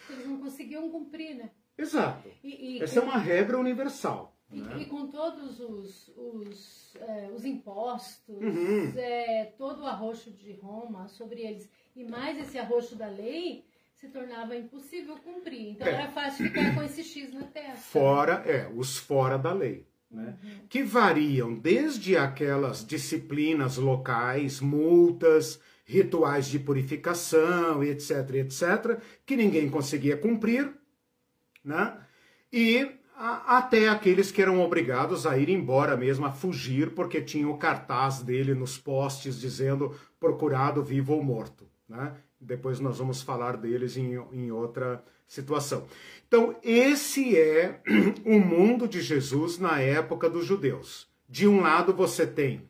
Eles não conseguiam cumprir, né? Exato. E, e Essa com... é uma regra universal. E, né? e com todos os, os, é, os impostos, uhum. é, todo o arroxo de Roma sobre eles, e mais esse arroxo da lei, se tornava impossível cumprir. Então é. era fácil ficar com esse X na testa. Fora, é, os fora da lei. Né? Uhum. Que variam desde aquelas disciplinas locais, multas, rituais de purificação, etc, etc, que ninguém conseguia cumprir, né? E a, até aqueles que eram obrigados a ir embora mesmo, a fugir, porque tinha o cartaz dele nos postes dizendo procurado vivo ou morto, né? Depois nós vamos falar deles em, em outra situação. Então, esse é *clears throat* o mundo de Jesus na época dos judeus. De um lado, você tem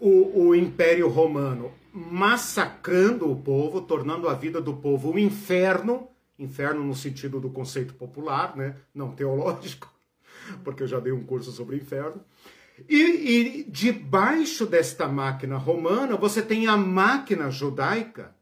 o, o, Império Romano massacrando o povo, tornando a vida do povo um inferno inferno no sentido do conceito popular, né? não teológico, *laughs* porque eu já dei um curso sobre inferno. E, e debaixo desta máquina romana, você tem a máquina judaica,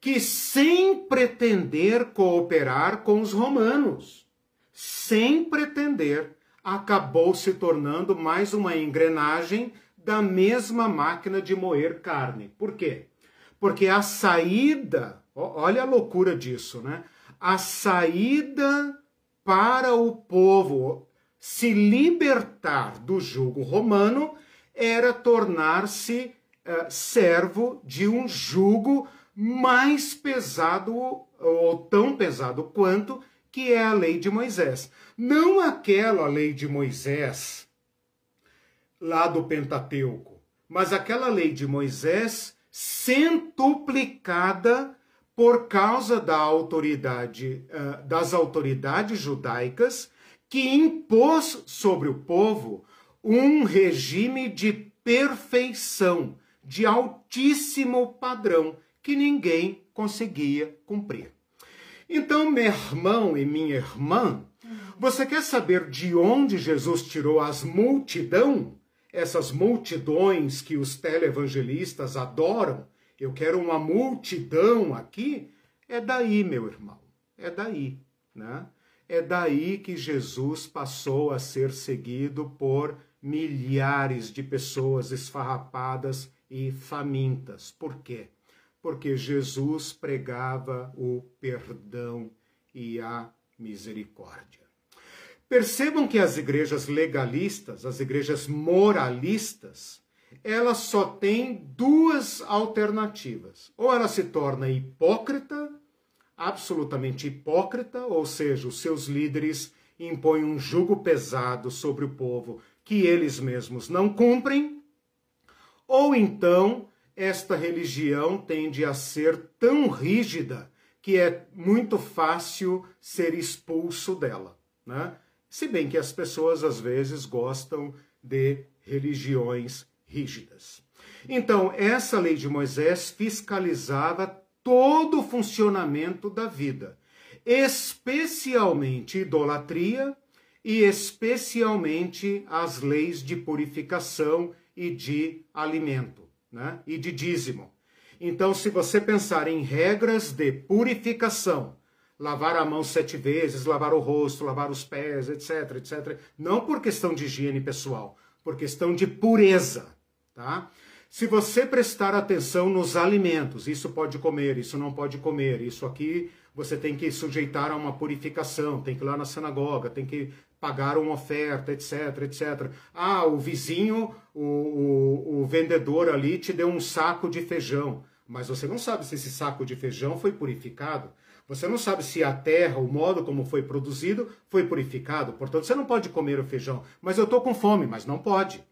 que sem pretender cooperar com os romanos, sem pretender, acabou se tornando mais uma engrenagem da mesma máquina de moer carne. Por quê? Porque a saída, olha a loucura disso, né? A saída para o povo se libertar do jugo romano era tornar-se uh, servo de um jugo mais pesado ou tão pesado quanto que é a lei de Moisés. Não aquela lei de Moisés lá do Pentateuco, mas aquela lei de Moisés centuplicada por causa da autoridade uh, das autoridades judaicas que impôs sobre o povo um regime de perfeição, de altíssimo padrão que ninguém conseguia cumprir. Então, meu irmão e minha irmã, você quer saber de onde Jesus tirou as multidão? Essas multidões que os televangelistas adoram? Eu quero uma multidão aqui? É daí, meu irmão. É daí, né? É daí que Jesus passou a ser seguido por milhares de pessoas esfarrapadas e famintas. Por quê? porque Jesus pregava o perdão e a misericórdia. Percebam que as igrejas legalistas, as igrejas moralistas, elas só têm duas alternativas. Ou ela se torna hipócrita, absolutamente hipócrita, ou seja, os seus líderes impõem um jugo pesado sobre o povo que eles mesmos não cumprem, ou então esta religião tende a ser tão rígida que é muito fácil ser expulso dela. Né? Se bem que as pessoas às vezes gostam de religiões rígidas. Então, essa lei de Moisés fiscalizava todo o funcionamento da vida, especialmente idolatria e especialmente as leis de purificação e de alimento né? e de dízimo. Então, se você pensar em regras de purificação, lavar a mão sete vezes, lavar o rosto, lavar os pés, etc, etc, não por questão de higiene pessoal, por questão de pureza, tá? Se você prestar atenção nos alimentos, isso pode comer, isso não pode comer, isso aqui você tem que sujeitar a uma purificação, tem que ir lá na sinagoga, tem que pagar uma oferta, etc, etc. Ah, o vizinho, o, o, o vendedor ali te deu um saco de feijão, mas você não sabe se esse saco de feijão foi purificado. Você não sabe se a terra, o modo como foi produzido, foi purificado. Portanto, você não pode comer o feijão. Mas eu estou com fome, mas não pode.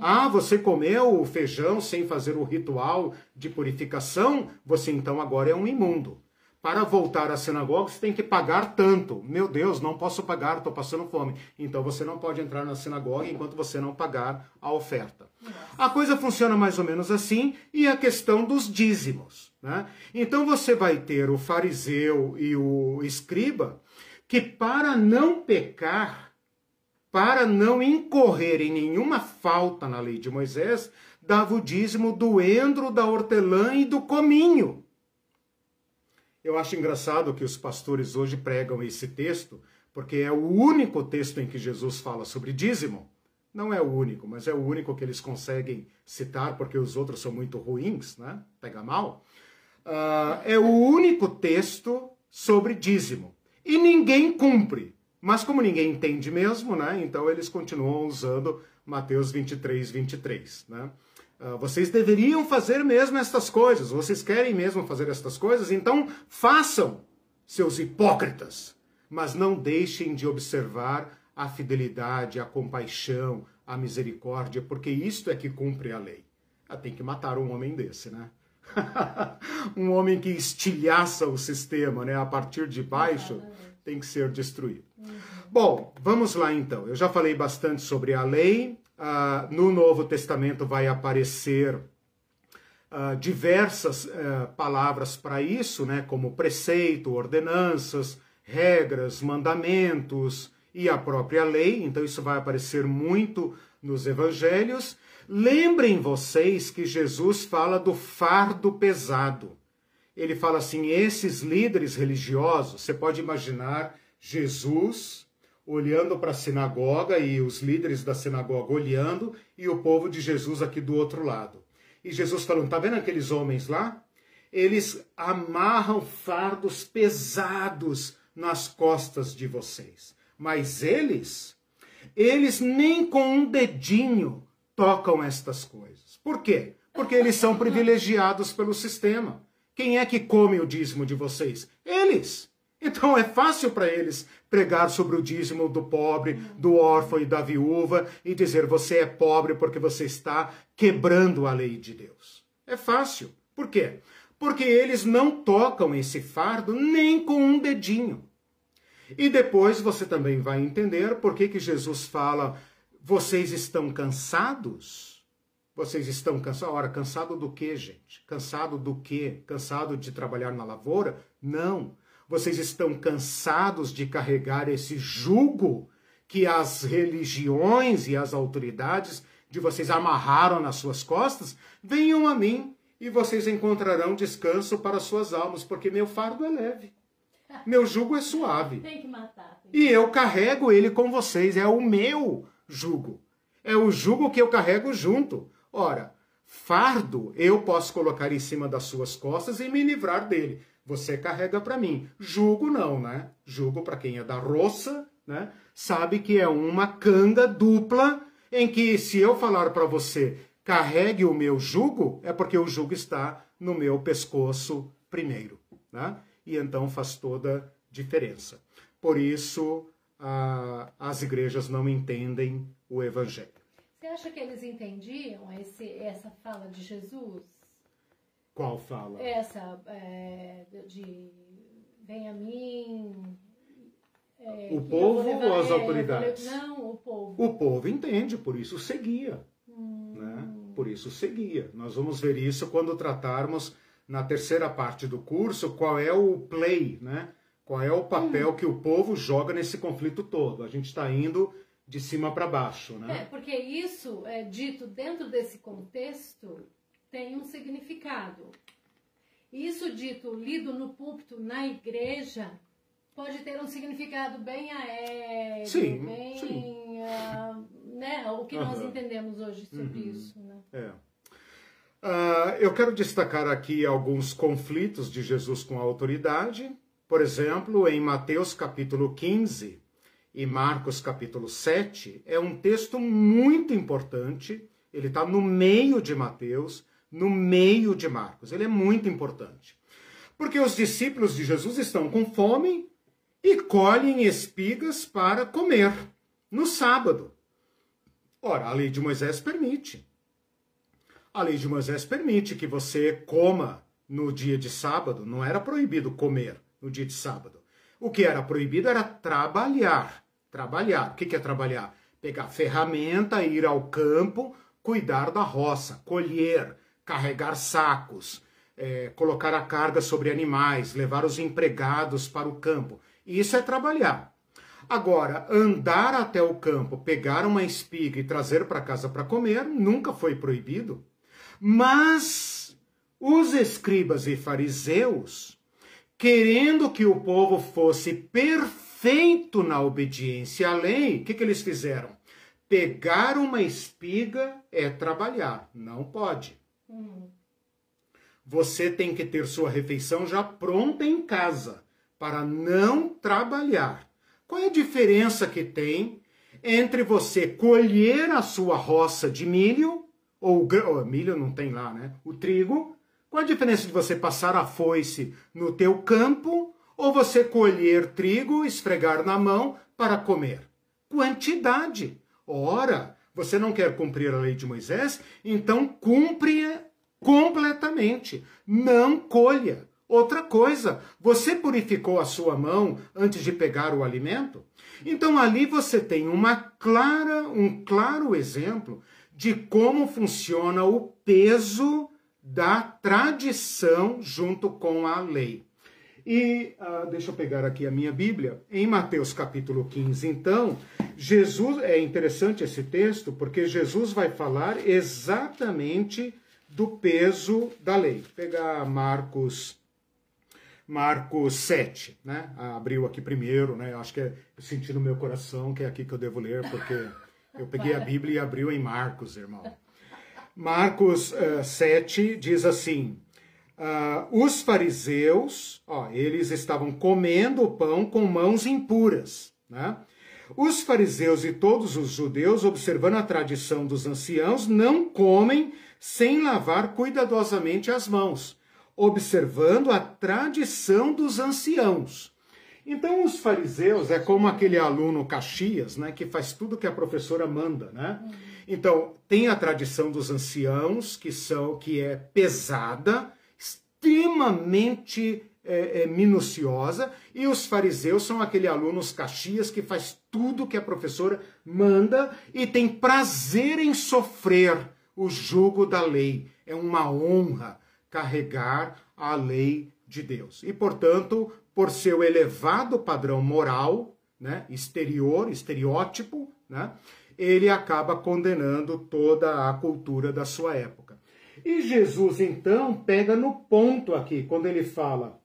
Ah, você comeu o feijão sem fazer o ritual de purificação? Você então agora é um imundo para voltar à sinagoga você tem que pagar tanto. Meu Deus, não posso pagar, estou passando fome. Então você não pode entrar na sinagoga enquanto você não pagar a oferta. A coisa funciona mais ou menos assim, e a questão dos dízimos. Né? Então você vai ter o fariseu e o escriba que, para não pecar, para não incorrer em nenhuma falta na lei de Moisés, dava o dízimo do endro, da hortelã e do cominho. Eu acho engraçado que os pastores hoje pregam esse texto, porque é o único texto em que Jesus fala sobre dízimo. Não é o único, mas é o único que eles conseguem citar, porque os outros são muito ruins, né? Pega mal. Uh, é o único texto sobre dízimo. E ninguém cumpre. Mas como ninguém entende mesmo, né? Então eles continuam usando Mateus 23, 23, né? Uh, vocês deveriam fazer mesmo estas coisas. Vocês querem mesmo fazer estas coisas? Então façam, seus hipócritas. Mas não deixem de observar a fidelidade, a compaixão, a misericórdia, porque isto é que cumpre a lei. Ah, tem que matar um homem desse, né? *laughs* um homem que estilhaça o sistema, né? A partir de baixo, tem que ser destruído. Bom, vamos lá então. Eu já falei bastante sobre a lei. Uh, no Novo Testamento vai aparecer uh, diversas uh, palavras para isso, né? Como preceito, ordenanças, regras, mandamentos e a própria lei. Então isso vai aparecer muito nos evangelhos. Lembrem vocês que Jesus fala do fardo pesado. Ele fala assim: esses líderes religiosos, você pode imaginar Jesus olhando para a sinagoga e os líderes da sinagoga olhando e o povo de Jesus aqui do outro lado. E Jesus falando: tá vendo aqueles homens lá? Eles amarram fardos pesados nas costas de vocês. Mas eles, eles nem com um dedinho tocam estas coisas. Por quê? Porque eles são privilegiados pelo sistema. Quem é que come o dízimo de vocês? Eles. Então é fácil para eles pregar sobre o dízimo do pobre, do órfão e da viúva e dizer você é pobre porque você está quebrando a lei de Deus. É fácil. Por quê? Porque eles não tocam esse fardo nem com um dedinho. E depois você também vai entender por que, que Jesus fala vocês estão cansados? Vocês estão cansados? Ora, cansado do que, gente? Cansado do que? Cansado de trabalhar na lavoura? Não. Vocês estão cansados de carregar esse jugo que as religiões e as autoridades de vocês amarraram nas suas costas? Venham a mim e vocês encontrarão descanso para suas almas, porque meu fardo é leve. Meu jugo é suave. Tem que matar. Tem que... E eu carrego ele com vocês, é o meu jugo. É o jugo que eu carrego junto. Ora, fardo eu posso colocar em cima das suas costas e me livrar dele. Você carrega para mim. Jugo não, né? Jugo para quem é da roça, né? Sabe que é uma canga dupla em que se eu falar para você carregue o meu jugo, é porque o jugo está no meu pescoço primeiro, né? E então faz toda diferença. Por isso, a, as igrejas não entendem o evangelho. Você acha que eles entendiam esse, essa fala de Jesus? Qual fala? Essa é, de vem a mim. É, o povo ou as autoridades? Não, o povo. O povo entende, por isso seguia. Hum. Né? Por isso seguia. Nós vamos ver isso quando tratarmos na terceira parte do curso qual é o play, né? Qual é o papel hum. que o povo joga nesse conflito todo? A gente está indo de cima para baixo, né? É, porque isso é dito dentro desse contexto tem um significado. Isso dito, lido no púlpito, na igreja, pode ter um significado bem aéreo, sim, bem, sim. Uh, né, o que uhum. nós entendemos hoje sobre uhum. isso, né? É. Uh, eu quero destacar aqui alguns conflitos de Jesus com a autoridade, por exemplo, em Mateus capítulo 15 e Marcos capítulo 7, é um texto muito importante. Ele está no meio de Mateus, no meio de Marcos. Ele é muito importante. Porque os discípulos de Jesus estão com fome e colhem espigas para comer no sábado. Ora, a lei de Moisés permite. A lei de Moisés permite que você coma no dia de sábado, não era proibido comer no dia de sábado. O que era proibido era trabalhar. Trabalhar. O que é trabalhar? Pegar ferramenta, ir ao campo, cuidar da roça, colher, carregar sacos, é, colocar a carga sobre animais, levar os empregados para o campo. Isso é trabalhar. Agora, andar até o campo, pegar uma espiga e trazer para casa para comer, nunca foi proibido. Mas os escribas e fariseus, querendo que o povo fosse perfeito na obediência à lei, o que, que eles fizeram? Pegar uma espiga é trabalhar, não pode. Uhum. Você tem que ter sua refeição já pronta em casa para não trabalhar. Qual é a diferença que tem entre você colher a sua roça de milho, ou oh, milho não tem lá, né? O trigo. Qual a diferença de você passar a foice no teu campo ou você colher trigo, esfregar na mão para comer? Quantidade. Ora, você não quer cumprir a lei de Moisés? Então cumpre completamente. Não colha. Outra coisa, você purificou a sua mão antes de pegar o alimento? Então ali você tem uma clara, um claro exemplo de como funciona o peso da tradição junto com a lei. E uh, deixa eu pegar aqui a minha Bíblia. Em Mateus capítulo 15, então, Jesus, é interessante esse texto, porque Jesus vai falar exatamente do peso da lei. Vou pegar Marcos Marcos 7, né? Abriu aqui primeiro, né? Acho que é, eu senti no meu coração que é aqui que eu devo ler, porque eu peguei a Bíblia e abriu em Marcos, irmão. Marcos uh, eh, 7 diz assim: uh, os fariseus, ó, eles estavam comendo o pão com mãos impuras, né? Os fariseus e todos os judeus, observando a tradição dos anciãos, não comem sem lavar cuidadosamente as mãos, observando a tradição dos anciãos. Então, os fariseus é como aquele aluno Caxias, né, que faz tudo que a professora manda, né? Então, tem a tradição dos anciãos, que são que é pesada, extremamente é, é, minuciosa, e os fariseus são aquele alunos Caxias que faz tudo que a professora manda e tem prazer em sofrer o jugo da lei. É uma honra carregar a lei de Deus. E, portanto, por seu elevado padrão moral, né, exterior, estereótipo, né, ele acaba condenando toda a cultura da sua época. E Jesus, então, pega no ponto aqui, quando ele fala: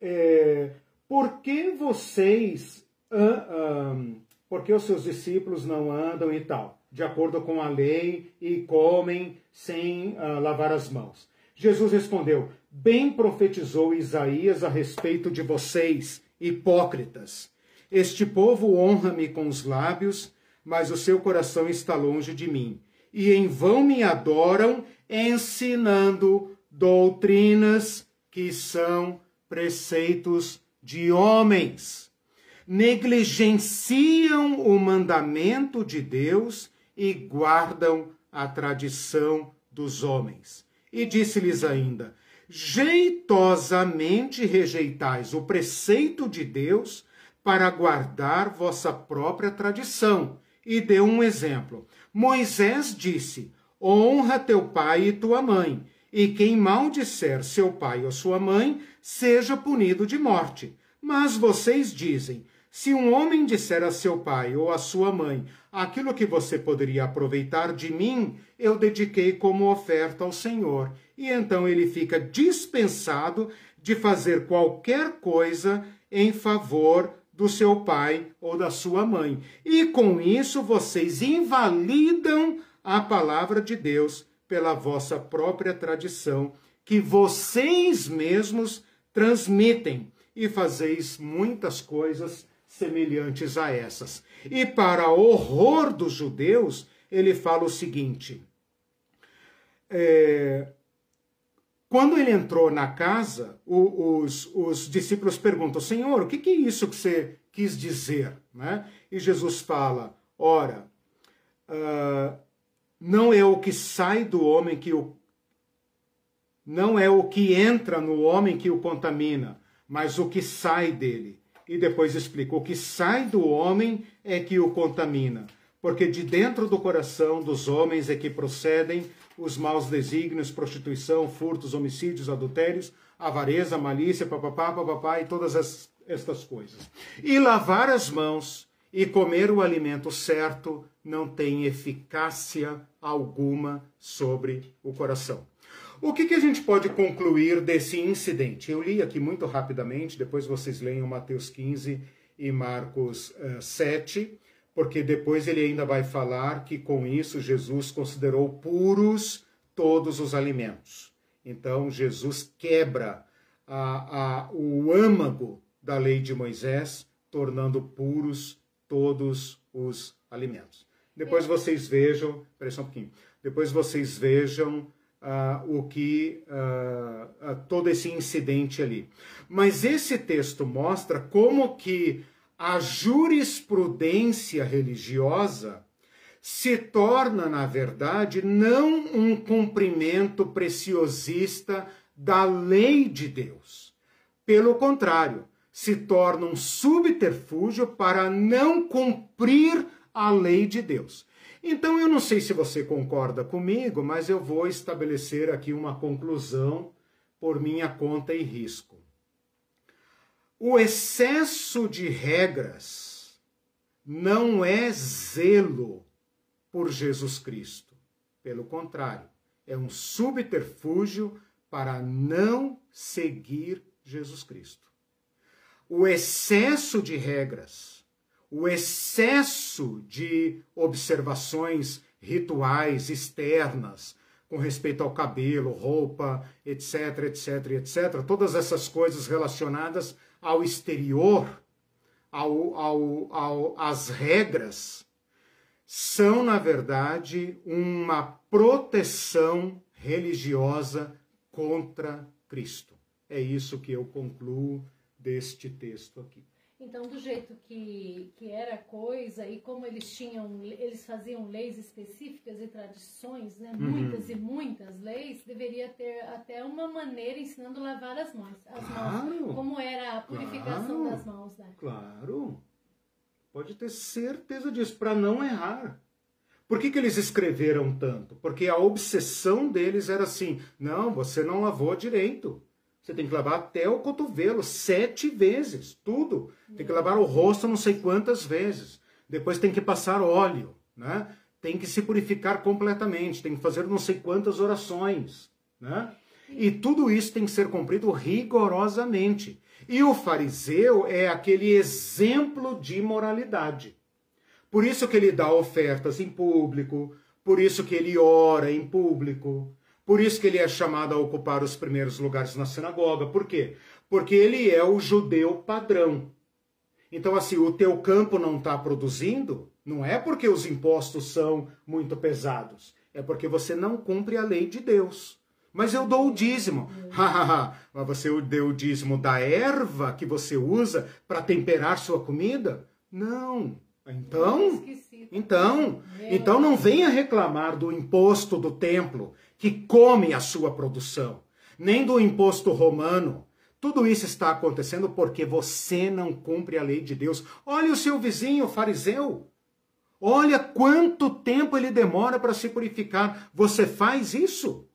é, por que vocês, uh, por que os seus discípulos não andam e tal? de acordo com a lei e comem sem uh, lavar as mãos. Jesus respondeu: Bem profetizou Isaías a respeito de vocês, hipócritas. Este povo honra-me com os lábios, mas o seu coração está longe de mim. E em vão me adoram, ensinando doutrinas que são preceitos de homens. Negligenciam o mandamento de Deus e guardam a tradição dos homens. E disse-lhes ainda: Jeitosamente rejeitais o preceito de Deus para guardar vossa própria tradição. E deu um exemplo. Moisés disse: Honra teu pai e tua mãe, e quem maldisser seu pai ou sua mãe, seja punido de morte. Mas vocês dizem: se um homem disser a seu pai ou a sua mãe, aquilo que você poderia aproveitar de mim, eu dediquei como oferta ao Senhor, e então ele fica dispensado de fazer qualquer coisa em favor do seu pai ou da sua mãe. E com isso vocês invalidam a palavra de Deus pela vossa própria tradição, que vocês mesmos transmitem, e fazeis muitas coisas semelhantes a essas. E para horror dos judeus, ele fala o seguinte: é, quando ele entrou na casa, o, os, os, discípulos perguntam: Senhor, o que, que é isso que você quis dizer? Né? E Jesus fala: Ora, uh, não é o que sai do homem que o. Não é o que entra no homem que o contamina, mas o que sai dele e depois explica: o que sai do homem é que o contamina, porque de dentro do coração dos homens é que procedem os maus desígnios, prostituição, furtos, homicídios, adultérios, avareza, malícia, papapá, papapá e todas as estas coisas. E lavar as mãos e comer o alimento certo não tem eficácia alguma sobre o coração. O que, que, a gente pode concluir desse incidente? Eu li aqui muito rapidamente, depois vocês leiam Mateus 15 e Marcos uh, 7, porque depois ele ainda vai falar que com isso Jesus considerou puros todos os alimentos. Então Jesus quebra a, a, o âmago da lei de Moisés, tornando puros todos os alimentos. Depois vocês vejam, peraí só um pouquinho, depois vocês vejam uh, o que uh, uh, todo esse incidente ali. Mas esse texto mostra como que a jurisprudência religiosa se torna, na verdade, não um cumprimento preciosista da lei de Deus. Pelo contrário, se torna um subterfúgio para não cumprir a lei de Deus. Então eu não sei se você concorda comigo, mas eu vou estabelecer aqui uma conclusão por minha conta e risco. O excesso de regras não é zelo por Jesus Cristo. Pelo contrário, é um subterfúgio para não seguir Jesus Cristo. O excesso de regras o excesso de observações rituais externas com respeito ao cabelo, roupa, etc, etc, etc, todas essas coisas relacionadas ao exterior, ao, ao, ao, às regras, são, na verdade, uma proteção religiosa contra Cristo. É isso que eu concluo deste texto aqui. Então, do jeito que, que era a coisa e como eles tinham, eles faziam leis específicas e tradições, né? Uhum. Muitas e muitas leis, deveria ter até uma maneira ensinando a lavar as mãos. As claro, mãos como era a purificação claro, das mãos, né? Claro. Pode ter certeza disso, para não errar. Por que, que eles escreveram tanto? Porque a obsessão deles era assim: não, você não lavou direito. Você tem que lavar até o cotovelo, sete vezes, tudo. Tem que lavar o rosto não sei quantas vezes. Depois tem que passar óleo, né? Tem que se purificar completamente, tem que fazer não sei quantas orações, né? E tudo isso tem que ser cumprido rigorosamente. E o fariseu é aquele exemplo de moralidade. Por isso que ele dá ofertas em público, por isso que ele ora em público, por isso que ele é chamado a ocupar os primeiros lugares na sinagoga. Por quê? Porque ele é o judeu padrão. Então, assim, o teu campo não está produzindo, não é porque os impostos são muito pesados, é porque você não cumpre a lei de Deus. Mas eu dou o dízimo. Mas você deu o dízimo da erva que você usa para temperar sua comida? Não. Então, então, então não venha reclamar do imposto do templo que come a sua produção, nem do imposto romano. Tudo isso está acontecendo porque você não cumpre a lei de Deus. Olha o seu vizinho, o fariseu. Olha quanto tempo ele demora para se purificar. Você faz isso?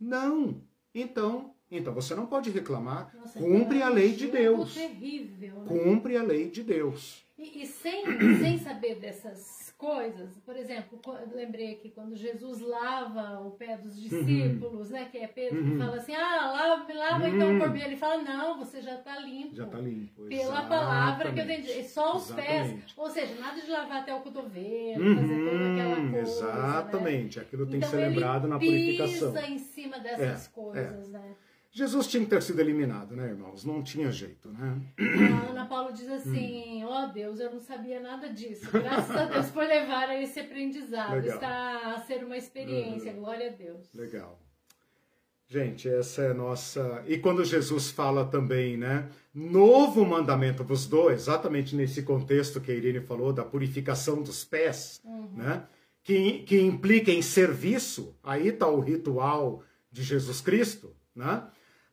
Não. Então, então você não pode reclamar. Nossa, Cumpre a lei de Deus. Terrível, né? Cumpre a lei de Deus. E, e sem, sem saber dessas coisas. Por exemplo, lembrei que quando Jesus lava pé dos uhum. discípulos, uhum. né? Que é Pedro uhum. que fala assim, ah, lava, lava uhum. então o corpo. Ele fala, não, você já está limpo. Já está limpo. Pela Exatamente. palavra que eu entendi. Só os Exatamente. pés. Ou seja, nada de lavar até o cotovelo, fazer toda aquela uhum. coisa. Exatamente. Né? Aquilo tem então, que ser lembrado na purificação. Pisa em cima dessas é, coisas, é. né? Jesus tinha que ter sido eliminado, né, irmãos? Não tinha jeito, né? A Ana Paula diz assim: Ó oh, Deus, eu não sabia nada disso. Graças a Deus por levar a esse aprendizado. Legal. Está a ser uma experiência. Uhum. Glória a Deus. Legal. Gente, essa é a nossa. E quando Jesus fala também, né? Novo mandamento vos dou, exatamente nesse contexto que a Irene falou, da purificação dos pés, uhum. né? Que, que implica em serviço. Aí está o ritual de Jesus Cristo, né?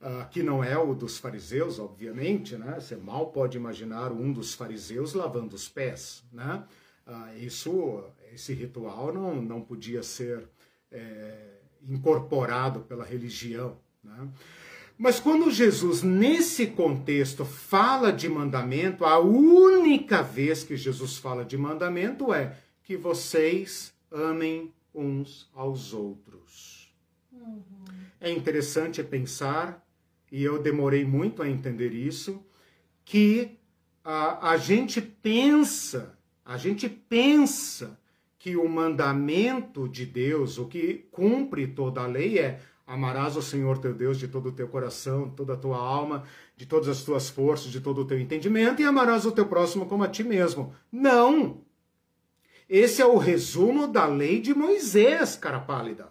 Uh, que não é o dos fariseus, obviamente, né? Você mal pode imaginar um dos fariseus lavando os pés, né? Uh, isso, esse ritual não, não podia ser é, incorporado pela religião, né? Mas quando Jesus, nesse contexto, fala de mandamento, a única vez que Jesus fala de mandamento é que vocês amem uns aos outros. Uhum. É interessante pensar, e eu demorei muito a entender isso, que a, a gente pensa, a gente pensa que o mandamento de Deus, o que cumpre toda a lei, é Amarás o Senhor teu Deus de todo o teu coração, toda a tua alma, de todas as tuas forças, de todo o teu entendimento, e amarás o teu próximo como a ti mesmo. Não! Esse é o resumo da lei de Moisés, cara pálida.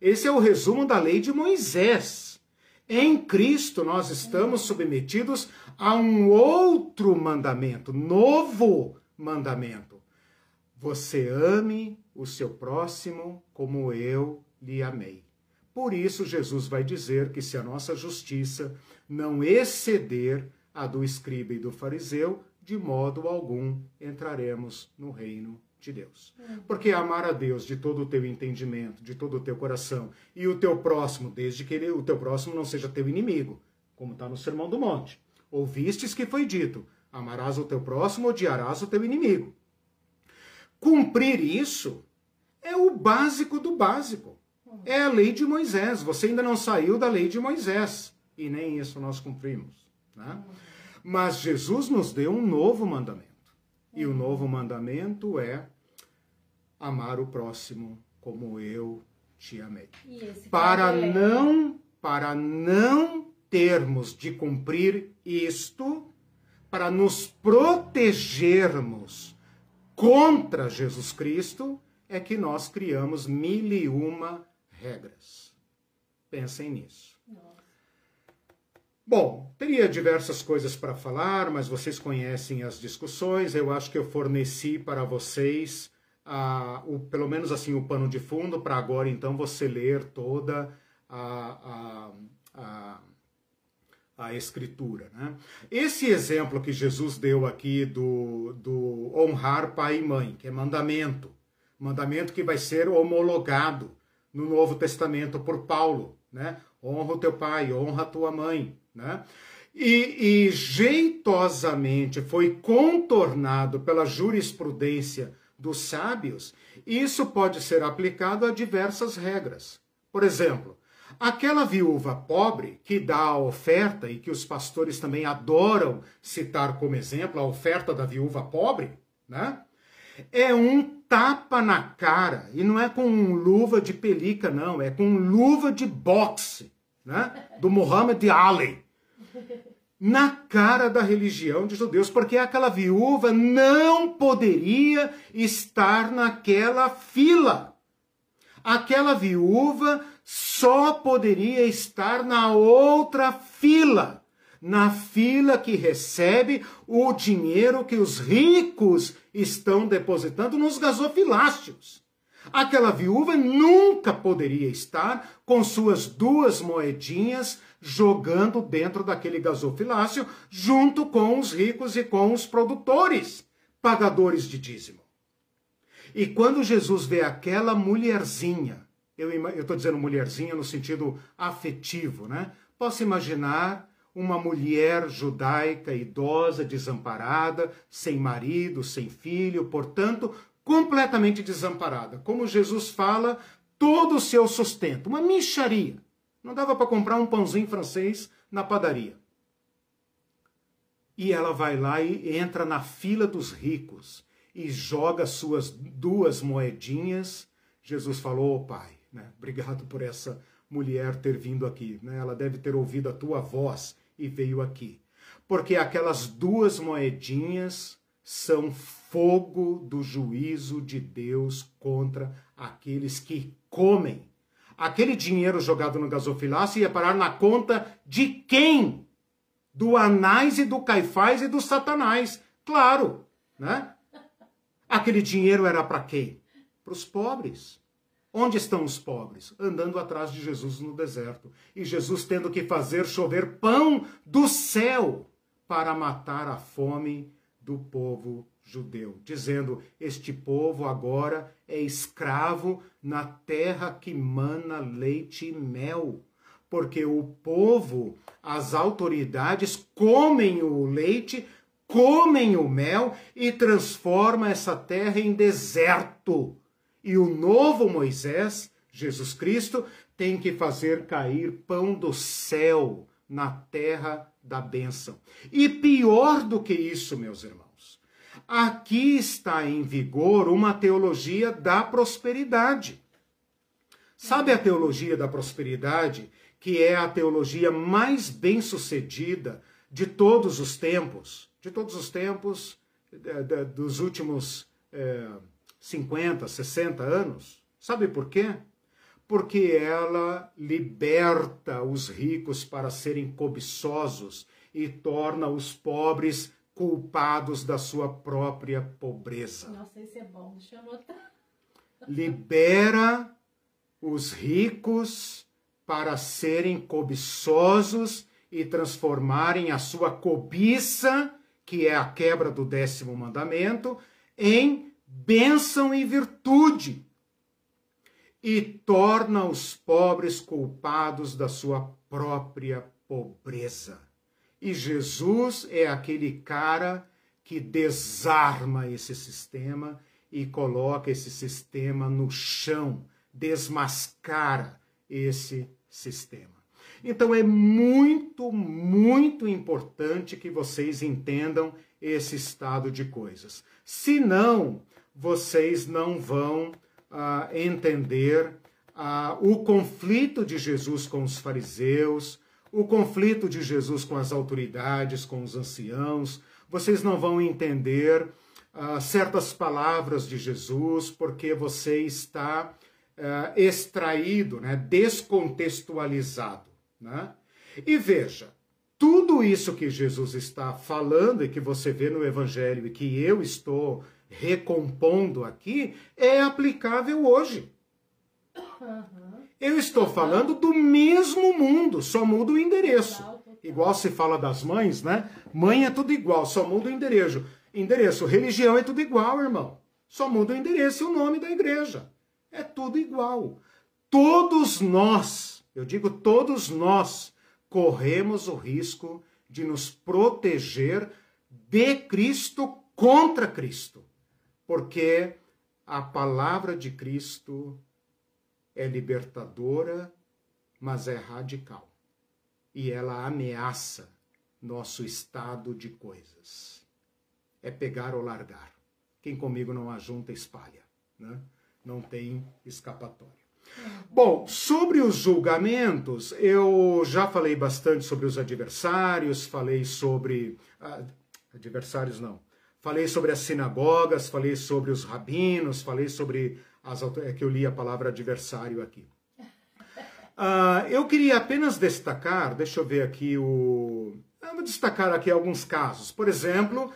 Esse é o resumo da lei de Moisés. Em Cristo nós estamos submetidos a um outro mandamento, novo mandamento. Você ame o seu próximo como eu lhe amei. Por isso, Jesus vai dizer que se a nossa justiça não exceder a do escriba e do fariseu, de modo algum entraremos no reino de Deus. Porque amar a Deus de todo o teu entendimento, de todo o teu coração, e o teu próximo, desde que ele, o teu próximo não seja teu inimigo, como está no Sermão do Monte. Ouvistes que foi dito: amarás o teu próximo, odiarás o teu inimigo. Cumprir isso é o básico do básico. É a lei de Moisés. Você ainda não saiu da lei de Moisés. E nem isso nós cumprimos. Né? Mas Jesus nos deu um novo mandamento. E o novo mandamento é amar o próximo como eu te amei. Para não, para não termos de cumprir isto, para nos protegermos contra Jesus Cristo, é que nós criamos mil e uma regras. Pensem nisso. Bom, teria diversas coisas para falar, mas vocês conhecem as discussões. Eu acho que eu forneci para vocês, o, pelo menos assim, o pano de fundo para agora, então, você ler toda a, a, a, a escritura. Né? Esse exemplo que Jesus deu aqui do, do honrar pai e mãe, que é mandamento, mandamento que vai ser homologado no Novo Testamento por Paulo, né? Honra o teu pai, honra a tua mãe, né? E, e jeitosamente foi contornado pela jurisprudência dos sábios, isso pode ser aplicado a diversas regras. Por exemplo, aquela viúva pobre que dá a oferta e que os pastores também adoram citar como exemplo, a oferta da viúva pobre, né? É um tapa na cara. E não é com luva de pelica, não. É com luva de boxe, né? Do Muhammad Ali. Na cara da religião de judeus, porque aquela viúva não poderia estar naquela fila. Aquela viúva só poderia estar na outra fila na fila que recebe o dinheiro que os ricos estão depositando nos gasofiláceos. Aquela viúva nunca poderia estar com suas duas moedinhas jogando dentro daquele gasofilácio junto com os ricos e com os produtores, pagadores de dízimo. E quando Jesus vê aquela mulherzinha, eu estou dizendo mulherzinha no sentido afetivo, né? Posso imaginar uma mulher judaica idosa, desamparada, sem marido, sem filho, portanto, completamente desamparada. Como Jesus fala, todo o seu sustento, uma micharia. Não dava para comprar um pãozinho francês na padaria. E ela vai lá e entra na fila dos ricos e joga suas duas moedinhas. Jesus falou: oh, Pai, né, obrigado por essa mulher ter vindo aqui. Né? Ela deve ter ouvido a tua voz e veio aqui. Porque aquelas duas moedinhas são fogo do juízo de Deus contra aqueles que comem. Aquele dinheiro jogado no gasofilácio ia parar na conta de quem? Do Anás e do Caifás e do Satanás. Claro, né? Aquele dinheiro era para quem? Para os pobres. Onde estão os pobres? Andando atrás de Jesus no deserto. E Jesus tendo que fazer chover pão do céu para matar a fome do povo judeu, dizendo: Este povo agora é escravo na terra que mana leite e mel. porque o povo, as autoridades comem o leite, comem o mel e transforma essa terra em deserto. E o novo Moisés, Jesus Cristo, tem que fazer cair pão do céu na terra da bênção. E pior do que isso, meus irmãos, aqui está em vigor uma teologia da prosperidade. Sabe a teologia da prosperidade, que é a teologia mais bem sucedida de todos os tempos? De todos os tempos, dos últimos é, 50, 60 anos? Sabe por quê? porque ela liberta os ricos para serem cobiçosos e torna os pobres culpados da sua própria pobreza. Nossa, isso é bom, deixa eu anotar. Libera os ricos para serem cobiçosos e transformarem a sua cobiça, que é a quebra do décimo mandamento, em bênção e virtude e torna os pobres culpados da sua própria pobreza. E Jesus é aquele cara que desarma esse sistema e coloca esse sistema no chão, desmascara esse sistema. Então é muito, muito importante que vocês entendam esse estado de coisas. Senão, vocês não vão uh, entender uh, o conflito de Jesus com os fariseus, o conflito de Jesus com as autoridades, com os anciãos. Vocês não vão entender uh, certas palavras de Jesus porque você está uh, extraído, né, descontextualizado. Né? E veja, tudo isso que Jesus está falando e que você vê no Evangelho e que eu estou recompondo aqui é aplicável hoje. Eu estou falando do mesmo mundo, só muda o endereço. Igual se fala das mães, né? Mãe é tudo igual, só muda o endereço. Endereço, religião é tudo igual, irmão. Só muda o endereço e o nome da igreja. É tudo igual. Todos nós, eu digo todos nós, corremos o risco de nos proteger de Cristo contra Cristo porque a palavra de Cristo é libertadora, mas é radical. E ela ameaça nosso estado de coisas. É pegar ou largar. Quem comigo não ajunta, espalha. Né? Não tem escapatória. Bom, sobre os julgamentos, eu já falei bastante sobre os adversários, falei sobre. Ah, adversários não falei sobre as sinagogas, falei sobre os rabinos, falei sobre as é que eu li a palavra adversário aqui. Uh, *laughs* eu queria apenas destacar, deixa eu ver aqui o. Eu vou destacar aqui alguns casos. Por exemplo,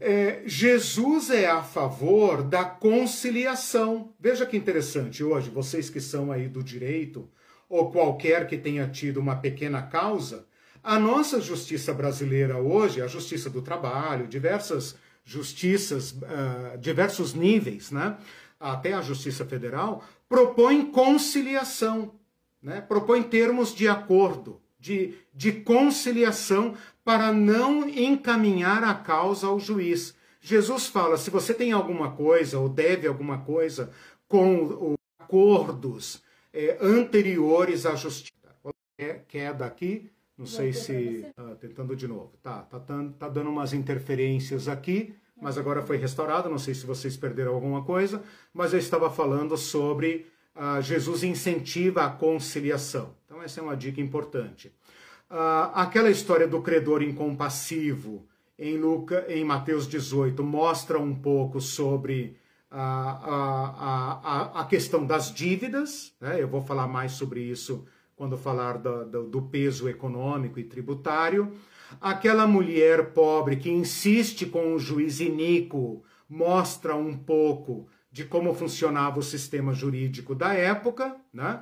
é, Jesus é a favor da conciliação. Veja que interessante hoje, vocês que são aí do direito, ou qualquer que tenha tido uma pequena causa, a nossa justiça brasileira hoje, a justiça do trabalho, diversas justiças, uh, diversos níveis, né? Até a Justiça Federal, propõe conciliação, né? propõe termos de acordo, de, de conciliação para não encaminhar a causa ao juiz. Jesus fala: se você tem alguma coisa ou deve alguma coisa com acordos é, anteriores à justiça. Queda aqui, não sei se. Ah, tentando de novo. Tá, tá, tá dando umas interferências aqui, mas agora foi restaurado. Não sei se vocês perderam alguma coisa, mas eu estava falando sobre ah, Jesus incentiva a conciliação. Então, essa é uma dica importante. Ah, aquela história do credor incompassivo em, Luca, em Mateus 18 mostra um pouco sobre a, a, a, a questão das dívidas. Né? Eu vou falar mais sobre isso quando falar do, do, do peso econômico e tributário. Aquela mulher pobre que insiste com o juiz iníquo mostra um pouco de como funcionava o sistema jurídico da época, né?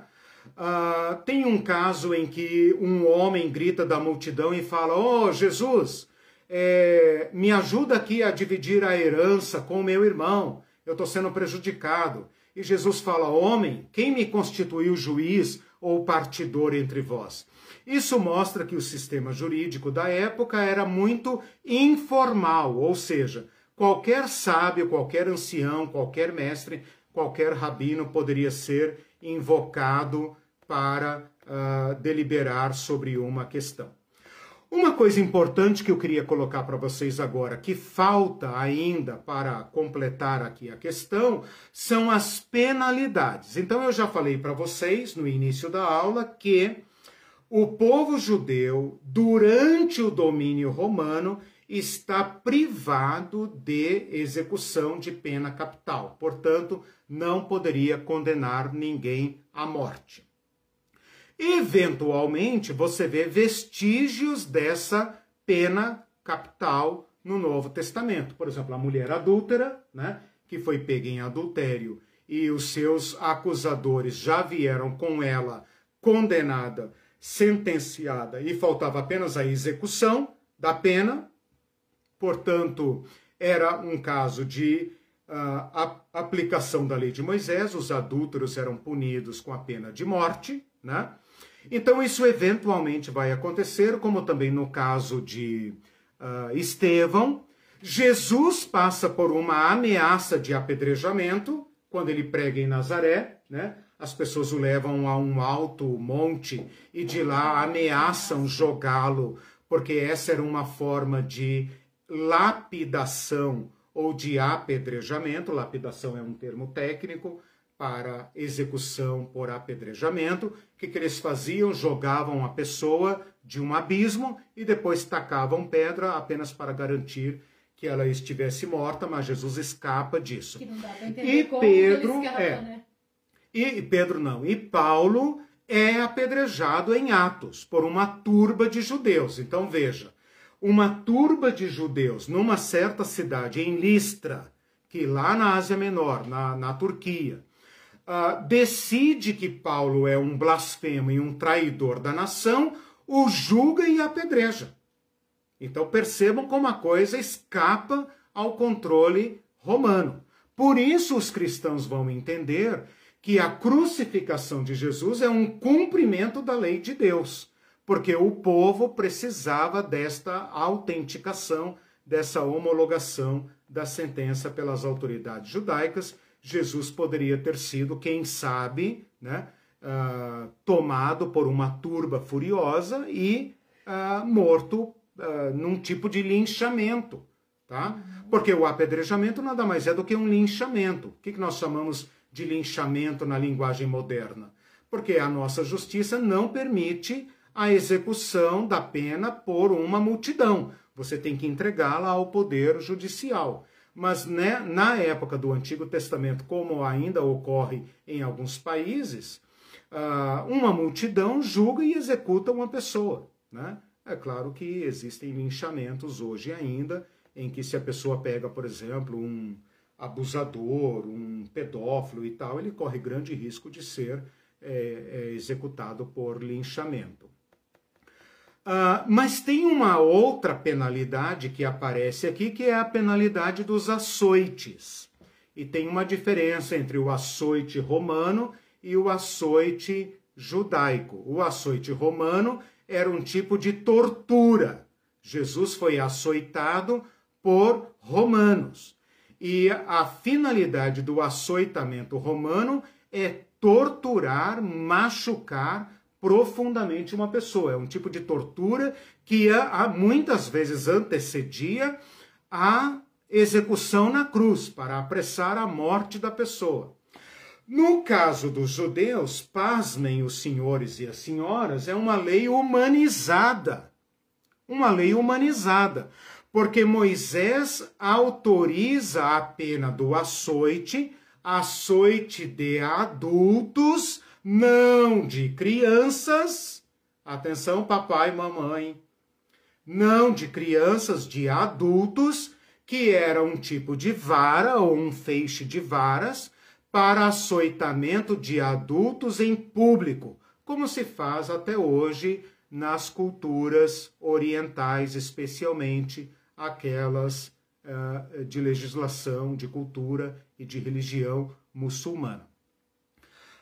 Uh, tem um caso em que um homem grita da multidão e fala: Oh, Jesus, é, me ajuda aqui a dividir a herança com meu irmão, eu estou sendo prejudicado. E Jesus fala: Homem, quem me constituiu juiz ou partidor entre vós. Isso mostra que o sistema jurídico da época era muito informal, ou seja, qualquer sábio, qualquer ancião, qualquer mestre, qualquer rabino poderia ser invocado para uh, deliberar sobre uma questão. Uma coisa importante que eu queria colocar para vocês agora, que falta ainda para completar aqui a questão, são as penalidades. Então eu já falei para vocês no início da aula que o povo judeu, durante o domínio romano, está privado de execução de pena capital. Portanto, não poderia condenar ninguém à morte. Eventualmente, você vê vestígios dessa pena capital no Novo Testamento. Por exemplo, a mulher adúltera, né, que foi pega em adultério e os seus acusadores já vieram com ela condenada, sentenciada e faltava apenas a execução da pena. Portanto, era um caso de uh, aplicação da lei de Moisés, os adúlteros eram punidos com a pena de morte, né? Então, isso eventualmente vai acontecer, como também no caso de uh, Estevão. Jesus passa por uma ameaça de apedrejamento quando ele prega em Nazaré, né? As pessoas o levam a um alto monte e de lá ameaçam jogá-lo, porque essa era uma forma de lapidação ou de apedrejamento. Lapidação é um termo técnico para execução por apedrejamento. O que, que eles faziam? Jogavam a pessoa de um abismo e depois tacavam pedra apenas para garantir que ela estivesse morta, mas Jesus escapa disso. e Pedro escapa, é. Né? E Pedro não. E Paulo é apedrejado em Atos por uma turba de judeus. Então veja, uma turba de judeus numa certa cidade em Listra, que lá na Ásia Menor, na, na Turquia, uh, decide que Paulo é um blasfemo e um traidor da nação, o julga e apedreja. Então percebam como a coisa escapa ao controle romano. Por isso os cristãos vão entender que a crucificação de Jesus é um cumprimento da lei de Deus, porque o povo precisava desta autenticação, dessa homologação da sentença pelas autoridades judaicas Jesus poderia ter sido, quem sabe, né, uh, tomado por uma turba furiosa e uh, morto uh, num tipo de linchamento. Tá? Porque o apedrejamento nada mais é do que um linchamento. O que, que nós chamamos de linchamento na linguagem moderna? Porque a nossa justiça não permite a execução da pena por uma multidão. Você tem que entregá-la ao poder judicial. Mas né, na época do Antigo Testamento, como ainda ocorre em alguns países, uh, uma multidão julga e executa uma pessoa. Né? É claro que existem linchamentos hoje ainda, em que se a pessoa pega, por exemplo, um abusador, um pedófilo e tal, ele corre grande risco de ser é, é, executado por linchamento. Uh, mas tem uma outra penalidade que aparece aqui, que é a penalidade dos açoites. E tem uma diferença entre o açoite romano e o açoite judaico. O açoite romano era um tipo de tortura. Jesus foi açoitado por romanos. E a finalidade do açoitamento romano é torturar, machucar, profundamente uma pessoa. É um tipo de tortura que muitas vezes antecedia a execução na cruz para apressar a morte da pessoa. No caso dos judeus, pasmem os senhores e as senhoras, é uma lei humanizada. Uma lei humanizada. Porque Moisés autoriza a pena do açoite, açoite de adultos, não de crianças, atenção papai e mamãe, não de crianças, de adultos, que era um tipo de vara ou um feixe de varas para açoitamento de adultos em público, como se faz até hoje nas culturas orientais, especialmente aquelas uh, de legislação, de cultura e de religião muçulmana.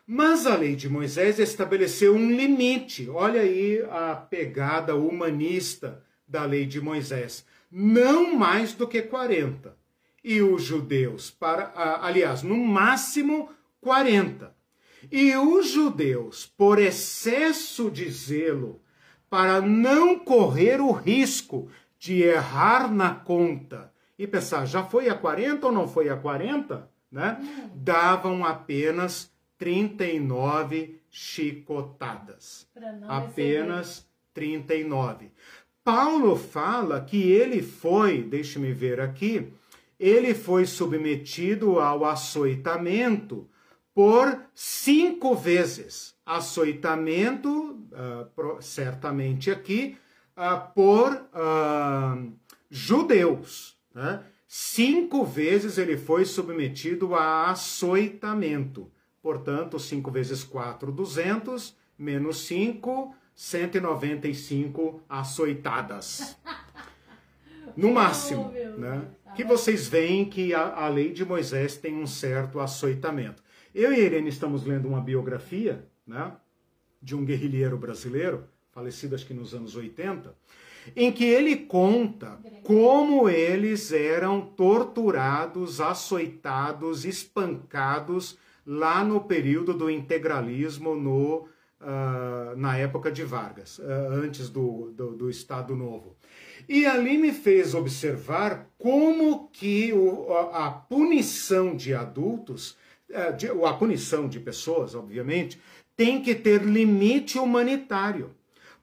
Mas a lei de Moisés estabeleceu um limite. Olha aí a pegada humanista da lei de Moisés. Não mais do que 40. E os judeus, para, aliás, no máximo 40. E os judeus, por excesso de zelo, para não correr o risco de errar na conta e pensar, já foi a 40 ou não foi a 40? Né? Hum. Davam apenas 39 chicotadas. Apenas receber. 39. Paulo fala que ele foi, deixe-me ver aqui, ele foi submetido ao açoitamento por cinco vezes. Açoitamento, uh, certamente aqui, uh, por uh, judeus. Né? Cinco vezes ele foi submetido a açoitamento. Portanto, 5 vezes 4, 200, menos 5, 195 açoitadas. No máximo, oh, né? Que vocês veem que a, a, lei de Moisés tem um certo açoitamento. Eu e a Irene estamos lendo uma biografia, né? De um guerrilheiro brasileiro, falecido acho que nos anos 80, em que ele conta como eles eram torturados, açoitados, espancados lá no período do integralismo no, uh, na época de Vargas, uh, antes do, do, do, Estado Novo. E ali me fez observar como que o, a, punição de adultos, uh, de, a punição de pessoas, obviamente, tem que ter limite humanitário.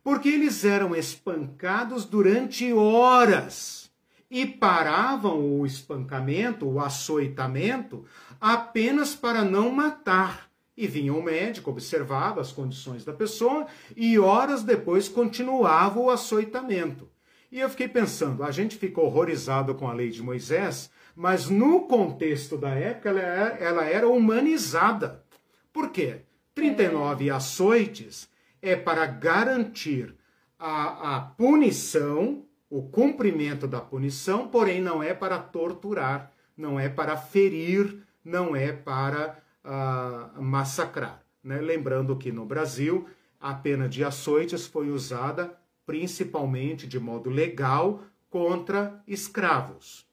Porque eles eram espancados durante horas e paravam o espancamento, o açoitamento, apenas para não matar. E vinha o médico, observava as condições da pessoa e horas depois continuava o açoitamento. E eu fiquei pensando, a gente fica horrorizado com a lei de Moisés, mas no contexto da época ela era, ela era humanizada. Por quê? 39 açoites é para garantir a, a punição, o cumprimento da punição, porém não é para torturar, não é para ferir, não é para uh, massacrar. Né? Lembrando que no Brasil a pena de açoites foi usada principalmente de modo legal contra escravos.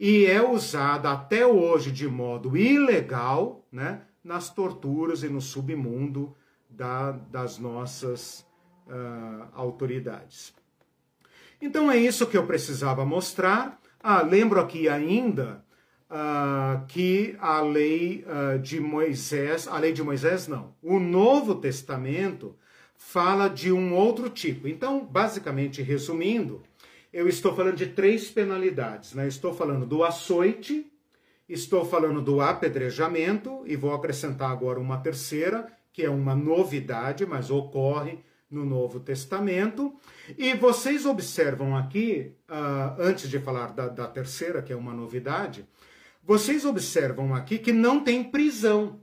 E é usada até hoje de modo ilegal né, nas torturas e no submundo da, das nossas uh, autoridades. Então é isso que eu precisava mostrar. Ah, lembro aqui ainda uh, que a lei uh, de Moisés, a lei de Moisés não, o Novo Testamento fala de um outro tipo. Então, basicamente, resumindo, eu estou falando de três penalidades. Né? Estou falando do açoite, estou falando do apedrejamento e vou acrescentar agora uma terceira, que é uma novidade, mas ocorre no Novo Testamento. E vocês observam aqui, uh, antes de falar da, da terceira, que é uma novidade, vocês observam aqui que não tem prisão.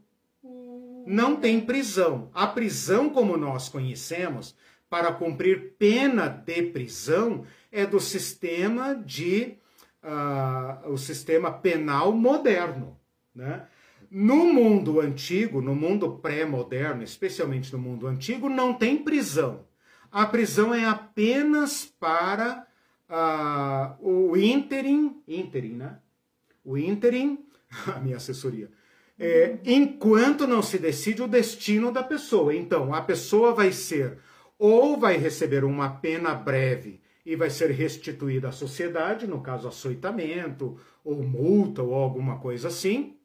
Não tem prisão. A prisão, como nós conhecemos, para cumprir pena de prisão, é do sistema de uh, o sistema penal moderno, né? No mundo antigo, no mundo pré-moderno, especialmente no mundo antigo, não tem prisão. A prisão é apenas para uh, o ínterim, ínterim, né? o ínterim, *laughs* a minha assessoria, é, enquanto não se decide o destino da pessoa. Então, a pessoa vai ser ou vai receber uma pena breve e vai ser restituída à sociedade, no caso açoitamento, ou multa, ou alguma coisa assim,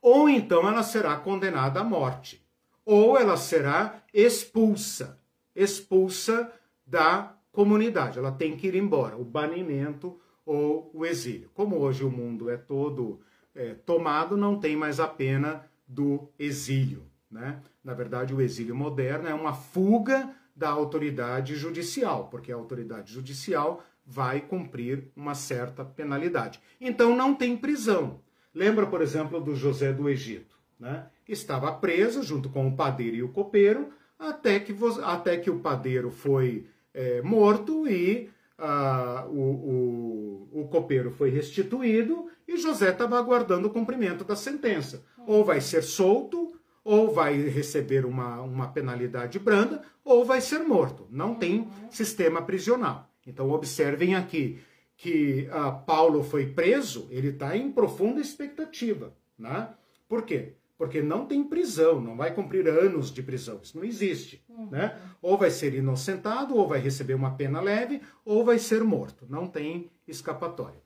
ou então ela será condenada à morte, ou ela será expulsa, expulsa da comunidade, ela tem que ir embora, o banimento ou o exílio. Como hoje o mundo é todo é, tomado, não tem mais a pena do exílio. Né? Na verdade, o exílio moderno é uma fuga da autoridade judicial, porque a autoridade judicial vai cumprir uma certa penalidade. Então não tem prisão. Lembra, por exemplo, do José do Egito, né? Estava preso junto com o padeiro e o copeiro, até que, até que o padeiro foi é, morto e ah, o, o, o copeiro foi restituído e José estava aguardando o cumprimento da sentença. Ou vai ser solto, Ou vai receber uma, uma penalidade branda, ou vai ser morto. Não tem sistema prisional. Então, observem aqui que uh, Paulo foi preso, ele está em profunda expectativa. Né? Por quê? Porque não tem prisão, não vai cumprir anos de prisão. Isso não existe. Uhum. Né? Ou vai ser inocentado, ou vai receber uma pena leve, ou vai ser morto. Não tem escapatória.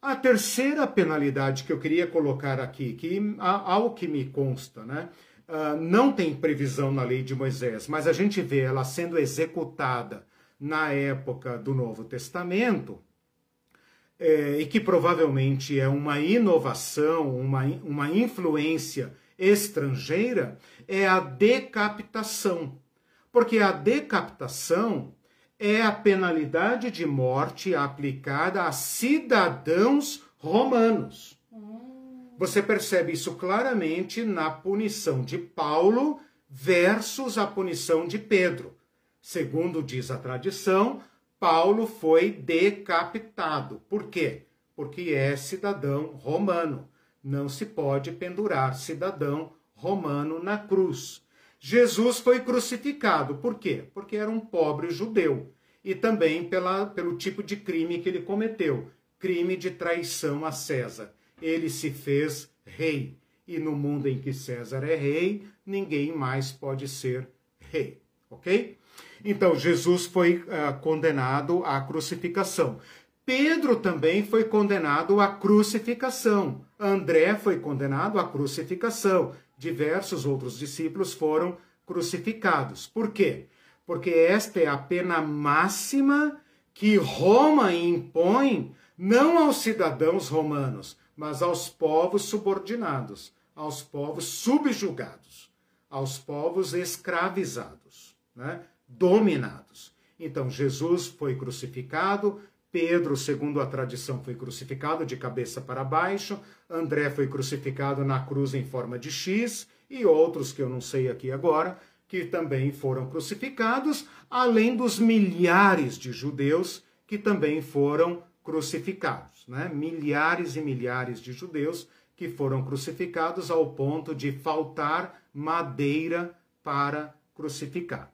A terceira penalidade que eu queria colocar aqui, que ao que me consta, né, uh, não tem previsão na lei de Moisés, mas a gente vê ela sendo executada na época do Novo Testamento, é, e que provavelmente é uma inovação, uma, uma influência estrangeira, é a decapitação. Porque a decapitação é a penalidade de morte aplicada a cidadãos romanos. Você percebe isso claramente na punição de Paulo versus a punição de Pedro. Segundo diz a tradição, Paulo foi decapitado. Por quê? Porque é cidadão romano. Não se pode pendurar cidadão romano na cruz. Jesus foi crucificado. Por quê? Porque era um pobre judeu. E também pela, pelo tipo de crime que ele cometeu crime de traição a César. Ele se fez rei. E no mundo em que César é rei, ninguém mais pode ser rei. Ok? Então, Jesus foi uh, condenado à crucificação. Pedro também foi condenado à crucificação. André foi condenado à crucificação diversos outros discípulos foram crucificados. Por quê? Porque esta é a pena máxima que Roma impõe não aos cidadãos romanos, mas aos povos subordinados, aos povos subjugados, aos povos escravizados, né? Dominados. Então Jesus foi crucificado, Pedro, segundo a tradição, foi crucificado de cabeça para baixo, André foi crucificado na cruz em forma de X, e outros que eu não sei aqui agora, que também foram crucificados, além dos milhares de judeus que também foram crucificados. Né? Milhares e milhares de judeus que foram crucificados ao ponto de faltar madeira para crucificar.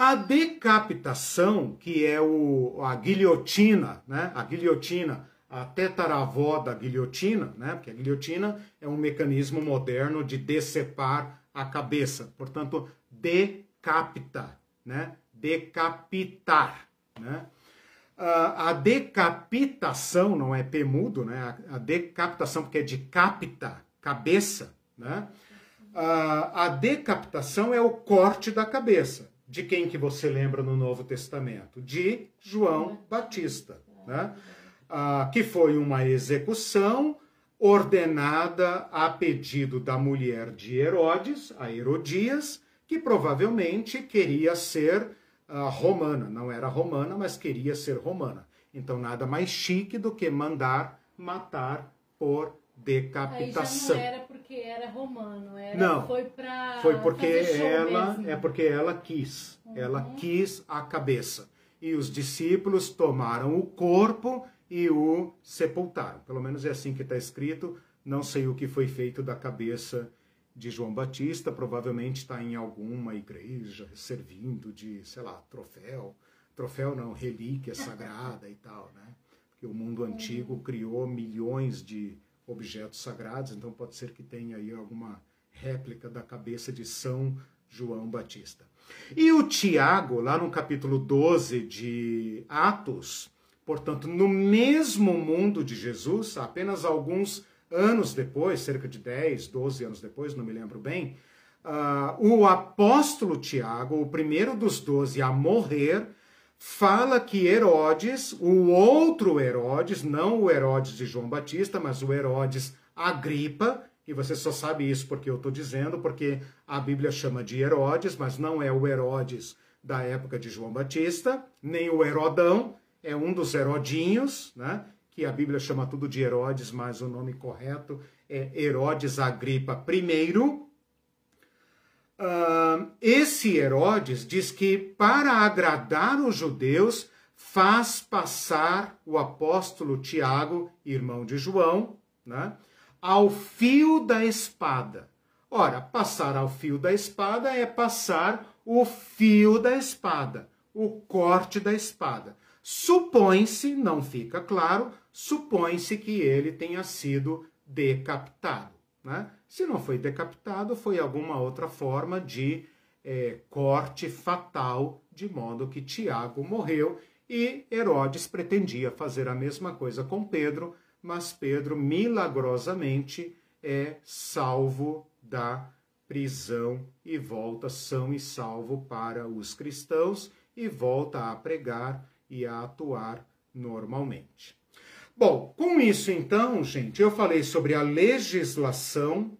A decapitação, que é o, a guilhotina, né? A guilhotina, a tetaravó da guilhotina, né? Porque a guilhotina é um mecanismo moderno de decepar a cabeça. Portanto, decapita, né? Decapitar, né? a decapitação, não é P mudo, né? A decapitação, porque é de capta, cabeça, né? a decapitação é o corte da cabeça de quem que você lembra no Novo Testamento? De João Batista, né? Ah, que foi uma execução ordenada a pedido da mulher de Herodes, a Herodias, que provavelmente queria ser ah, romana. Não era romana, mas queria ser romana. Então, nada mais chique do que mandar matar por decapitação. Aí já não era porque era romano, era, não, foi para foi porque ela mesmo. é porque ela quis, uhum. ela quis a cabeça e os discípulos tomaram o corpo e o sepultaram. Pelo menos é assim que está escrito. Não sei o que foi feito da cabeça de João Batista. Provavelmente está em alguma igreja servindo de, sei lá, troféu. Troféu não, relíquia sagrada e tal, né? Porque o mundo antigo uhum. criou milhões de objetos sagrados, então pode ser que tenha aí alguma réplica da cabeça de São João Batista. E o Tiago, lá no capítulo 12 de Atos, portanto, no mesmo mundo de Jesus, apenas alguns anos depois, cerca de 10, 12 anos depois, não me lembro bem, uh, o apóstolo Tiago, o primeiro dos doze a morrer, fala que Herodes, o outro Herodes, não o Herodes de João Batista, mas o Herodes Agripa, e você só sabe isso porque eu estou dizendo, porque a Bíblia chama de Herodes, mas não é o Herodes da época de João Batista, nem o Herodão, é um dos Herodinhos, né? que a Bíblia chama tudo de Herodes, mas o nome correto é Herodes Agripa I, Esse Herodes diz que para agradar os judeus faz passar o apóstolo Tiago, irmão de João, né, ao fio da espada. Ora, passar ao fio da espada é passar o fio da espada, o corte da espada. Supõe-se, não fica claro, supõe-se que ele tenha sido decapitado. Né? Se não foi decapitado, foi alguma outra forma de é, corte fatal, de modo que Tiago morreu e Herodes pretendia fazer a mesma coisa com Pedro, mas Pedro milagrosamente é salvo da prisão e volta são e salvo para os cristãos e volta a pregar e a atuar normalmente. Bom, com isso então, gente, eu falei sobre a legislação,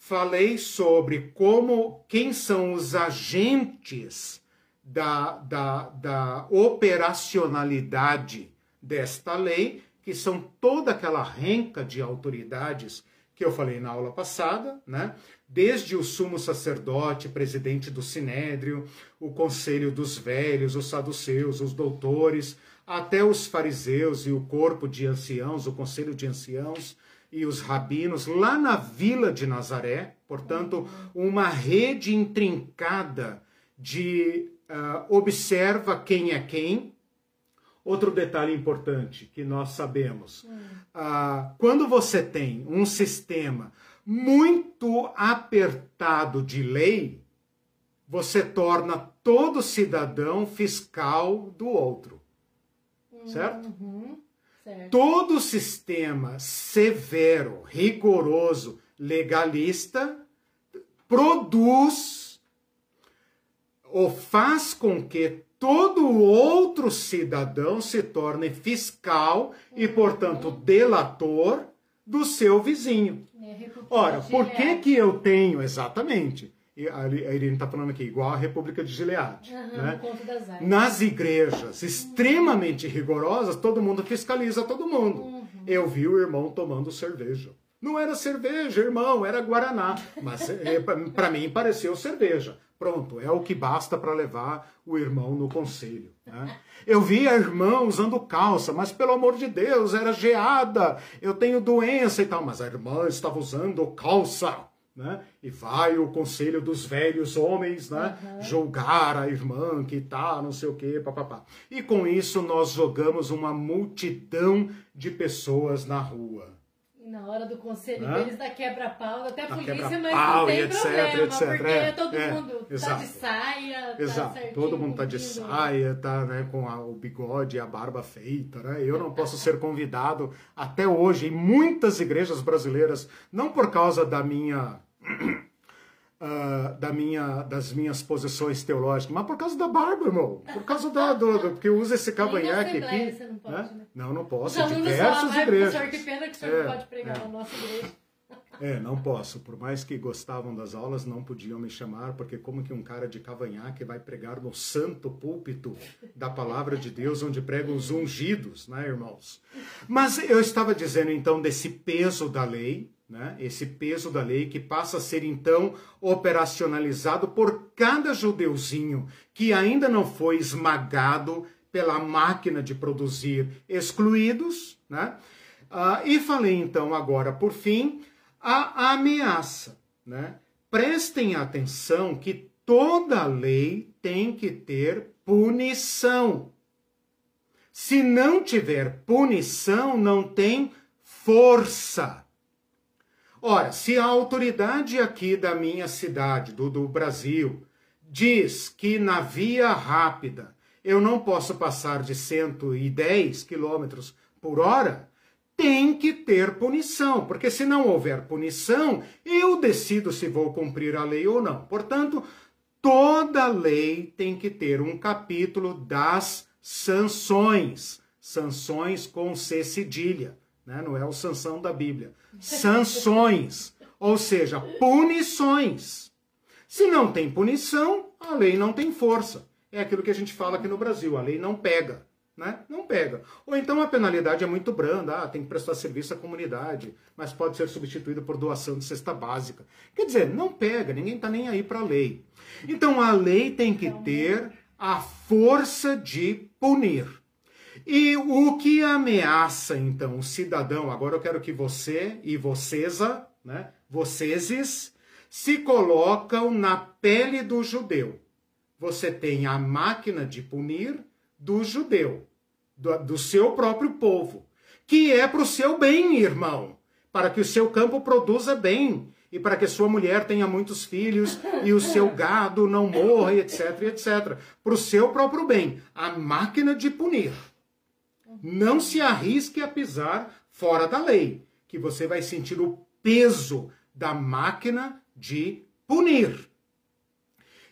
falei sobre como quem são os agentes da, da, da operacionalidade desta lei, que são toda aquela renca de autoridades que eu falei na aula passada, né? Desde o sumo sacerdote, presidente do sinédrio, o conselho dos velhos, os saduceus, os doutores, até os fariseus e o corpo de anciãos, o conselho de anciãos e os rabinos, lá na vila de Nazaré, portanto, uma rede intrincada de uh, observa quem é quem. Outro detalhe importante que nós sabemos: uh, quando você tem um sistema muito apertado de lei, você torna todo cidadão fiscal do outro certo? Uhum, certo? Todo sistema severo, rigoroso, legalista produz ou faz com que todo outro cidadão se torne fiscal e, uhum. portanto, delator do seu vizinho. É, Ora, por que que eu tenho exatamente? A Irene está falando aqui, igual a República de Gilead. Uhum, né? Nas igrejas extremamente rigorosas, todo mundo fiscaliza todo mundo. Uhum. Eu vi o irmão tomando cerveja. Não era cerveja, irmão, era Guaraná. Mas é, para mim pareceu cerveja. Pronto, é o que basta para levar o irmão no conselho. Né? Eu vi a irmã usando calça, mas pelo amor de Deus, era geada, eu tenho doença e tal. Mas a irmã estava usando calça né? E vai o conselho dos velhos homens, né? Uhum. Julgar a irmã que tá, não sei o quê, papapá. E com isso nós jogamos uma multidão de pessoas na rua. Na hora do conselho Hã? deles da quebra-pau, até a polícia, mas não tem etc, problema, etc, porque é, todo é, mundo tá exato. de saia, tá exato. Tá todo mundo tá de saia, tá né, com a, o bigode e a barba feita, né? Eu não posso ser convidado até hoje em muitas igrejas brasileiras, não por causa da minha Uh, da minha, das minhas posições teológicas, mas por causa da barba, irmão. Por causa da, do, do porque usa esse cavanhaque aqui. Você não, pode, né? Né? não, não posso. Os diversas igrejas. Senhor, que pena que o senhor é, não pode pregar é. na nossa igreja. *laughs* É, não posso. Por mais que gostavam das aulas, não podiam me chamar, porque como que um cara de cavanhaque vai pregar no santo púlpito da palavra de Deus, onde pregam os ungidos, né, irmãos? Mas eu estava dizendo então desse peso da lei, né, esse peso da lei que passa a ser então operacionalizado por cada judeuzinho que ainda não foi esmagado pela máquina de produzir excluídos, né? Ah, e falei então agora, por fim, a ameaça, né? Prestem atenção que toda lei tem que ter punição. Se não tiver punição, não tem força. Ora, se a autoridade aqui da minha cidade, do, do Brasil, diz que na via rápida eu não posso passar de 110 km por hora, tem que ter punição, porque se não houver punição, eu decido se vou cumprir a lei ou não. Portanto, toda lei tem que ter um capítulo das sanções, sanções com C cedilha né? não é o sanção da Bíblia. Sanções, ou seja, punições. Se não tem punição, a lei não tem força. É aquilo que a gente fala aqui no Brasil, a lei não pega. Né? Não pega. Ou então a penalidade é muito branda, ah, tem que prestar serviço à comunidade, mas pode ser substituída por doação de cesta básica. Quer dizer, não pega, ninguém está nem aí para a lei. Então a lei tem que ter a força de punir. E o que ameaça, então, o cidadão? Agora eu quero que você e vocês, né, vocês se colocam na pele do judeu. Você tem a máquina de punir do judeu, do, do seu próprio povo, que é para o seu bem, irmão, para que o seu campo produza bem e para que sua mulher tenha muitos filhos e o seu *laughs* gado não morra, etc, etc. Para o seu próprio bem. A máquina de punir. Não se arrisque a pisar fora da lei, que você vai sentir o peso da máquina de punir.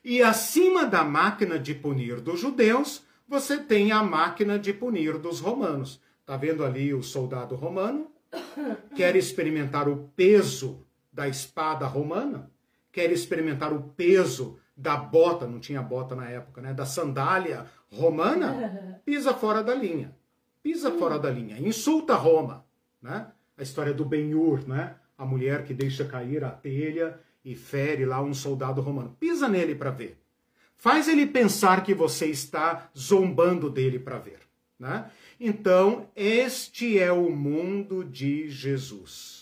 E acima da máquina de punir dos judeus, você tem a máquina de punir dos romanos. Tá vendo ali o soldado romano? Quer experimentar o peso da espada romana, quer experimentar o peso da bota, não tinha bota na época, né? Da sandália romana, pisa fora da linha. Pisa fora da linha, insulta Roma, né? A história do Ben-Hur, né? A mulher que deixa cair a telha e fere lá um soldado romano. Pisa nele para ver. Faz ele pensar que você está zombando dele para ver, né? Então, este é o mundo de Jesus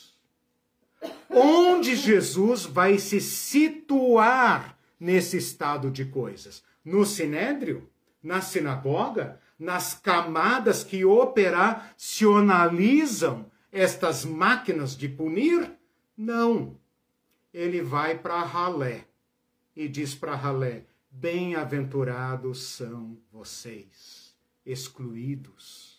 onde Jesus vai se situar nesse estado de coisas? No sinédrio? Na sinagoga? Nas camadas que operacionalizam estas máquinas de punir? Não. Ele vai para Ralé e diz para Ralé: Bem-aventurados são vocês, excluídos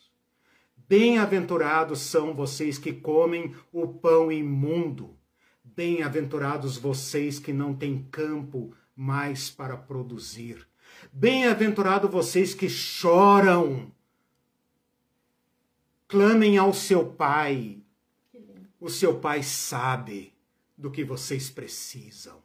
Bem-aventurados são vocês que comem o pão imundo. Bem-aventurados vocês que não têm campo mais para produzir. Bem-aventurados vocês que choram. Clamem ao seu pai. O seu pai sabe do que vocês precisam.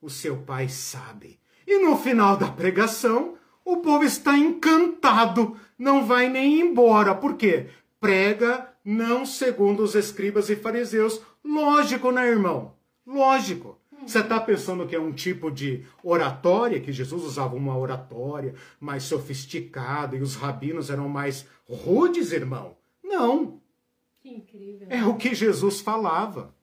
O seu pai sabe. E no final da pregação, o povo está encantado não vai nem embora. Por quê? Prega não segundo os escribas e fariseus. Lógico, né, irmão? Lógico. Você está pensando que é um tipo de oratória, que Jesus usava uma oratória mais sofisticada e os rabinos eram mais rudes, irmão? Não. Que incrível. É o que Jesus falava.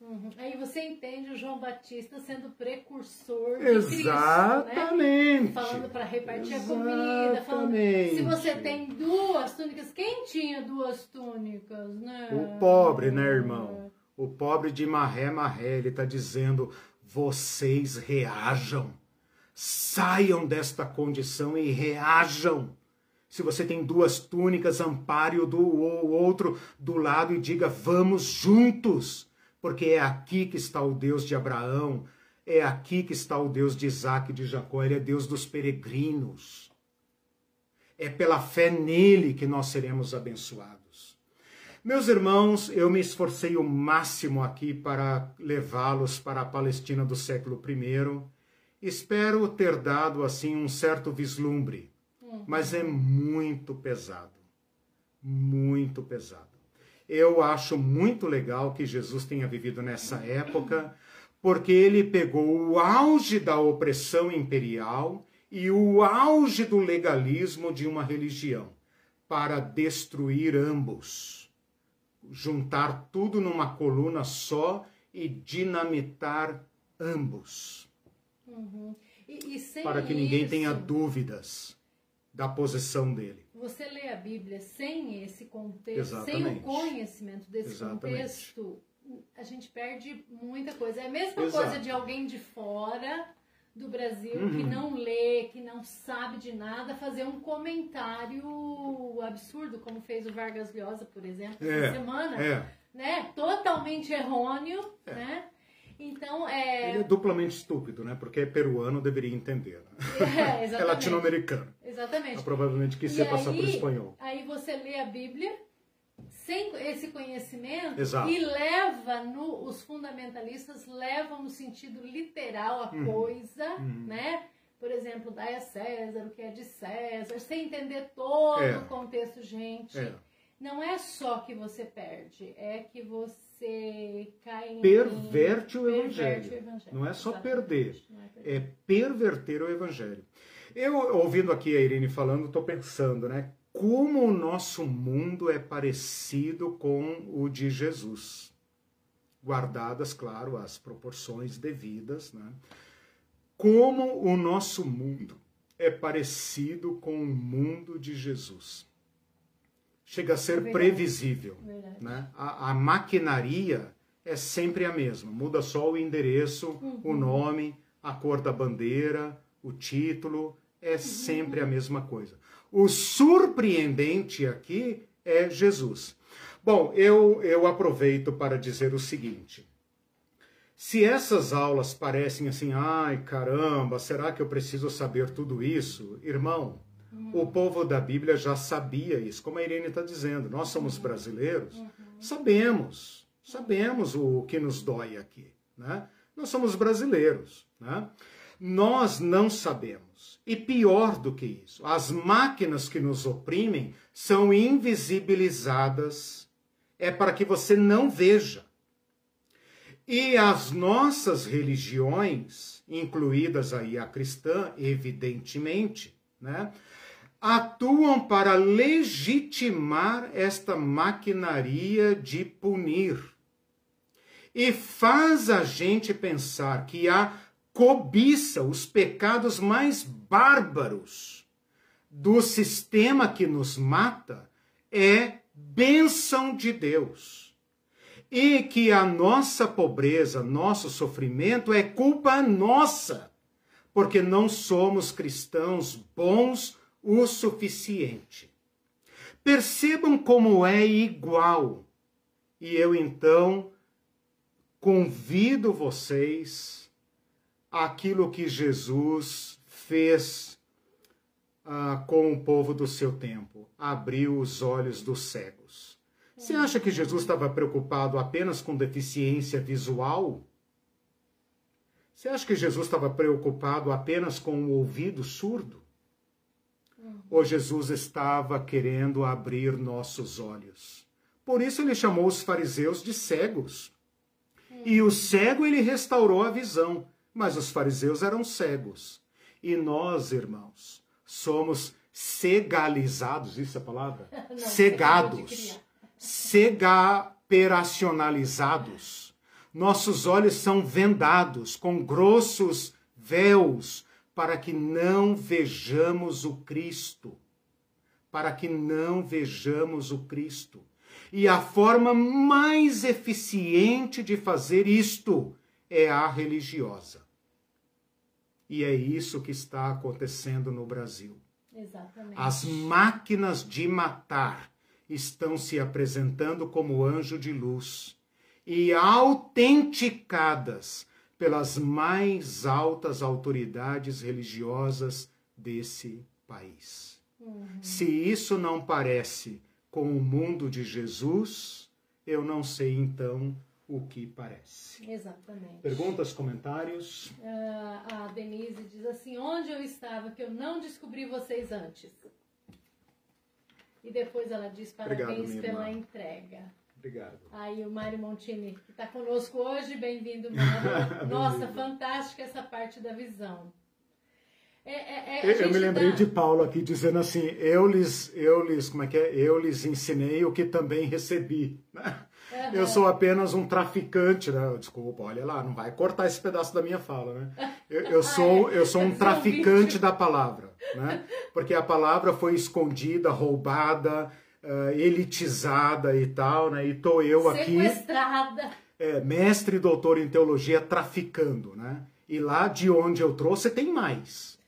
Uhum. Aí você entende o João Batista sendo precursor de Exatamente. Cristo, né? Falando para repartir Exatamente. a comida, falando se você tem duas túnicas, quem tinha duas túnicas, né? O pobre, né, irmão? O pobre de Marré Marré, ele está dizendo: vocês reajam. Saiam desta condição e reajam. Se você tem duas túnicas, ampare o do o outro do lado e diga: vamos juntos porque é aqui que está o Deus de Abraão, é aqui que está o Deus de Isaac e de Jacó, ele é Deus dos peregrinos. É pela fé nele que nós seremos abençoados. Meus irmãos, eu me esforcei o máximo aqui para levá-los para a Palestina do século I. Espero ter dado assim um certo vislumbre, uhum. mas é muito pesado. Muito pesado. Eu acho muito legal que Jesus tenha vivido nessa época, porque ele pegou o auge da opressão imperial e o auge do legalismo de uma religião para destruir ambos, juntar tudo numa coluna só e dinamitar ambos. Uhum. E, e para que ninguém isso... tenha dúvidas da posição dele. Você lê a Bíblia sem esse contexto, Exatamente. sem o conhecimento desse Exatamente. contexto, a gente perde muita coisa. É a mesma Exato. coisa de alguém de fora do Brasil uhum. que não lê, que não sabe de nada, fazer um comentário absurdo, como fez o Vargas Llosa, por exemplo, é, essa semana, é. né? Totalmente errôneo, é. né? Então, é... Ele é duplamente estúpido, né? Porque é peruano, deveria entender. Né? *laughs* É, é latino-americano. Exatamente. Então, provavelmente quis ser passar por espanhol. Aí você lê a Bíblia sem esse conhecimento Exato. e leva no, os fundamentalistas levam no sentido literal a uhum. coisa, uhum. né? Por exemplo, dai a César o que é de César, sem entender todo é. o contexto, gente. É. Não é só que você perde, é que você cai em. Perverte o, evangelho. o evangelho. Não é só perder, é, perder, é perverter o evangelho. Eu, ouvindo aqui a Irene falando, estou pensando, né? Como o nosso mundo é parecido com o de Jesus. guardadas, claro, as proporções devidas, né? Como o nosso mundo é parecido com o mundo de Jesus. Chega a ser é previsível. Né? A, a, maquinaria é sempre a mesma, muda só o endereço, uhum. o nome, a cor da bandeira, o título, é uhum. sempre a mesma coisa. O surpreendente aqui é Jesus. Bom, eu, eu aproveito para dizer o seguinte. Se essas aulas parecem assim, ai caramba, será que eu preciso saber tudo isso? Irmão, uhum. o povo da Bíblia já sabia isso, como a Irene está dizendo. Nós somos uhum. brasileiros, uhum. sabemos, sabemos o que nos dói aqui. Né? Nós somos brasileiros. Né? Nós não sabemos. E pior do que isso, as máquinas que nos oprimem são invisibilizadas é para que você não veja. E as nossas religiões, incluídas aí a cristã, evidentemente, né, atuam para legitimar esta maquinaria de punir. E faz a gente pensar que a cobiça, os pecados mais bárbaros do sistema que nos mata, é bênção de Deus. E que a nossa pobreza, nosso sofrimento é culpa nossa, porque não somos cristãos bons o suficiente. Percebam como é igual. E eu então convido vocês àquilo que Jesus fez ah, com o povo do seu tempo, abriu os olhos dos cegos. Você acha que Jesus estava preocupado apenas com deficiência visual? Você acha que Jesus estava preocupado apenas com o ouvido surdo? Ou Jesus estava querendo abrir nossos olhos? Por isso ele chamou os fariseus de cegos. E o cego ele restaurou a visão, mas os fariseus eram cegos. E nós, irmãos, somos cegalizados, isso é a palavra? *laughs* Não, Cegados. Cegaperacionalizados. Nossos olhos são vendados com grossos véus para que não vejamos o Cristo. Para que não vejamos o Cristo. E a forma mais eficiente de fazer isto é a religiosa. E é isso que está acontecendo no Brasil. Exatamente. As máquinas de matar estão se apresentando como anjo de luz e autenticadas pelas mais altas autoridades religiosas desse país. Uhum. Se isso não parece com o mundo de Jesus, eu não sei então o que parece. Exatamente. Perguntas, comentários? Uh, a Denise diz assim: onde eu estava que eu não descobri vocês antes? E depois ela diz parabéns Obrigado, pela irmã. entrega. Obrigado. Aí o Mário Montini, que está conosco hoje, bem-vindo, Mário. *laughs* Nossa, fantástica essa parte da visão. É, é, é, eu me lembrei de Paulo aqui dizendo assim: eu lhes, eu lhes, como é que é? Eu lhes ensinei o que também recebi. *laughs* Eu sou apenas um traficante, né? Desculpa, olha lá, não vai cortar esse pedaço da minha fala, né? Eu, eu *laughs* sou, eu sou um traficante da palavra, né? Porque a palavra foi escondida, roubada, uh, elitizada e tal, né? E tô eu aqui. Sequestrada. É, mestre e doutor em teologia traficando, né? E lá de onde eu trouxe tem mais.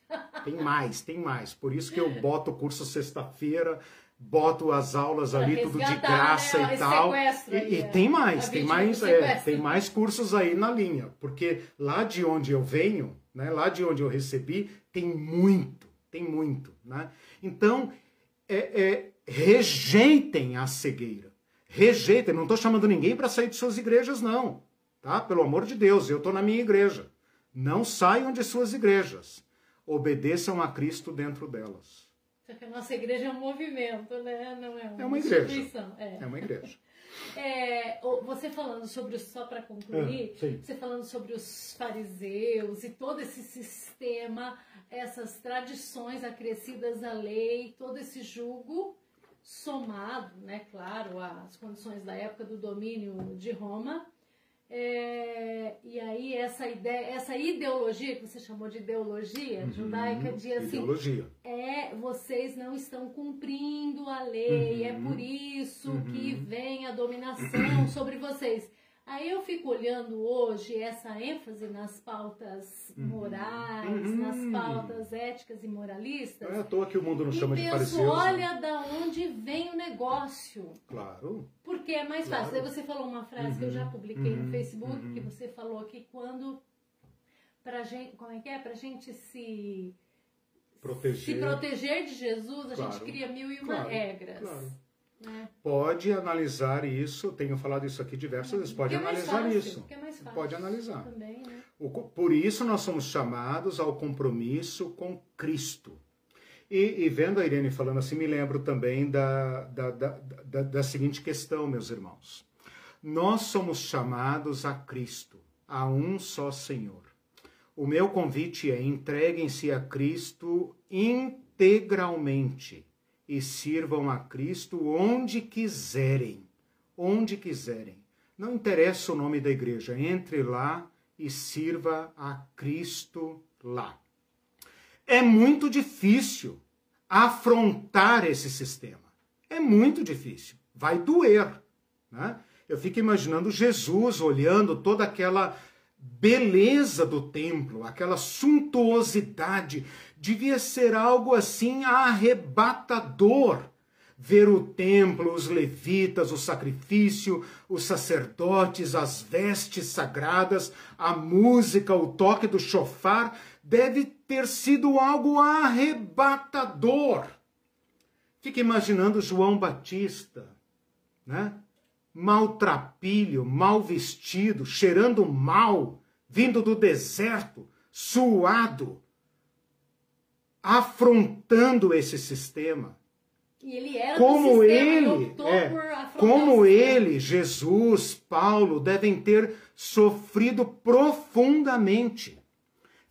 Tem mais, tem mais. Por isso que eu boto o curso sexta-feira, boto as aulas ali tudo de graça né? e tal. E, e, é. tem mais, tem mais, é, tem mais cursos aí na linha, porque lá de onde eu venho, né, lá de onde eu recebi, tem muito, tem muito, né? Então, é, é rejeitem a cegueira. Rejeitem, não estou chamando ninguém para sair de suas igrejas não, tá? Pelo amor de Deus, eu estou na minha igreja. Não saiam de suas igrejas. Obedeçam a Cristo dentro delas. Só que a nossa igreja é um movimento, né? Não é uma, é uma igreja. É. é uma igreja. *laughs* É, você falando sobre, só para concluir, é, você falando sobre os fariseus e todo esse sistema, essas tradições acrescidas à lei, todo esse julgo somado, né, claro, às condições da época do domínio de Roma, É, e aí essa ideia, essa ideologia que você chamou de ideologia uhum, judaica, de assim, ideologia. é vocês não estão cumprindo a lei, é uhum, é por isso uhum. que vem a dominação sobre vocês. Aí eu fico olhando hoje essa ênfase nas pautas uhum. morais, uhum. nas pautas éticas e moralistas. Não é à toa que o mundo não chama de fariseus. olha né? da onde vem o negócio. Claro. Porque é mais claro. fácil. Aí você falou uma frase uhum. que eu já uhum. publiquei no uhum. Facebook, que você falou que quando pra gente, como é que é? Pra gente se proteger, se proteger de Jesus, a claro. gente cria mil e uma claro. regras. Claro. É. Pode analisar isso, tenho falado isso aqui diversas vezes, pode é analisar fácil, isso. É. Pode analisar. Também, né? o, por isso nós somos chamados ao compromisso com Cristo. E, e, vendo a Irene falando assim, me lembro também da, da, da, da, da seguinte questão, meus irmãos. Nós somos chamados a Cristo, a um só Senhor. O meu convite é entreguem-se a Cristo integralmente e sirvam a Cristo onde quiserem, onde quiserem. Não interessa o nome da igreja, entre lá e sirva a Cristo lá. É muito difícil afrontar esse sistema. É muito difícil. Vai doer. Né? Eu fico imaginando Jesus olhando toda aquela beleza do templo, aquela suntuosidade, devia ser algo assim arrebatador. Ver o templo, os levitas, o sacrifício, os sacerdotes, as vestes sagradas, a música, o toque do chofar, deve ter sido algo arrebatador. Fica imaginando João Batista, né? maltrapilho, mal vestido, cheirando mal, vindo do deserto, suado, afrontando esse sistema. Ele como ele, é, como ele, Jesus, Paulo devem ter sofrido profundamente.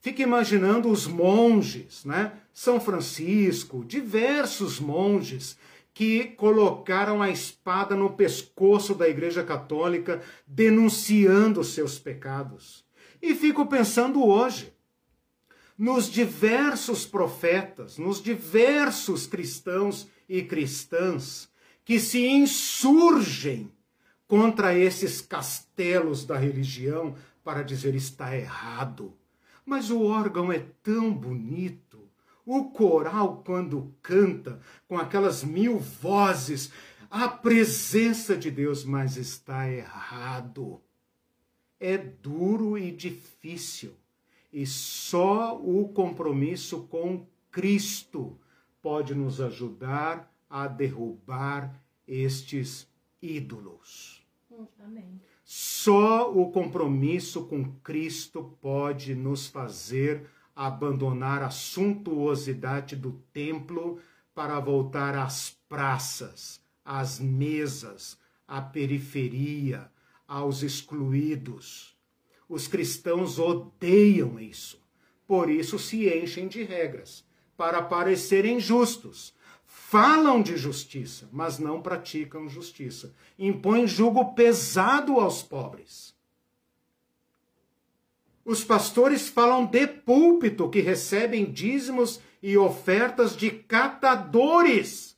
Fica imaginando os monges, né? São Francisco, diversos monges que colocaram a espada no pescoço da Igreja Católica, denunciando seus pecados. E fico pensando hoje, nos diversos profetas, nos diversos cristãos e cristãs que se insurgem contra esses castelos da religião para dizer está errado. Mas o órgão é tão bonito o coral, quando canta com aquelas mil vozes, a presença de Deus, mas está errado. É duro e difícil. E só o compromisso com Cristo pode nos ajudar a derrubar estes ídolos. Amém. Só o compromisso com Cristo pode nos fazer abandonar a suntuosidade do templo para voltar às praças, às mesas, à periferia, aos excluídos. Os cristãos odeiam isso, por isso se enchem de regras, para parecerem justos. Falam de justiça, mas não praticam justiça. Impõem jugo pesado aos pobres. Os pastores falam de púlpito que recebem dízimos e ofertas de catadores.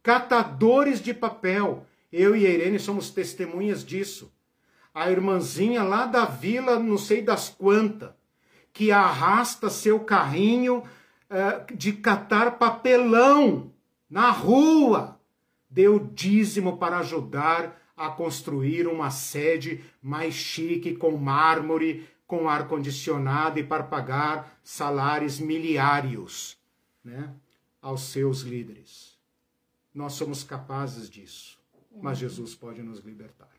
Catadores de papel. Eu e a Irene somos testemunhas disso. A irmãzinha lá da vila, não sei das quantas, que arrasta seu carrinho uh, de catar papelão na rua, deu dízimo para ajudar a construir uma sede mais chique com mármore com ar-condicionado e para pagar salários miliários né, aos seus líderes. Nós somos capazes disso, mas Jesus pode nos libertar.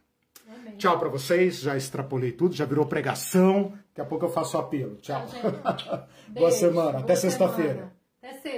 Amém. Tchau para vocês, já extrapolei tudo, já virou pregação. Daqui a pouco eu faço apelo. Tchau. Tchau *laughs* Boa semana, até sexta-feira. Até sexta.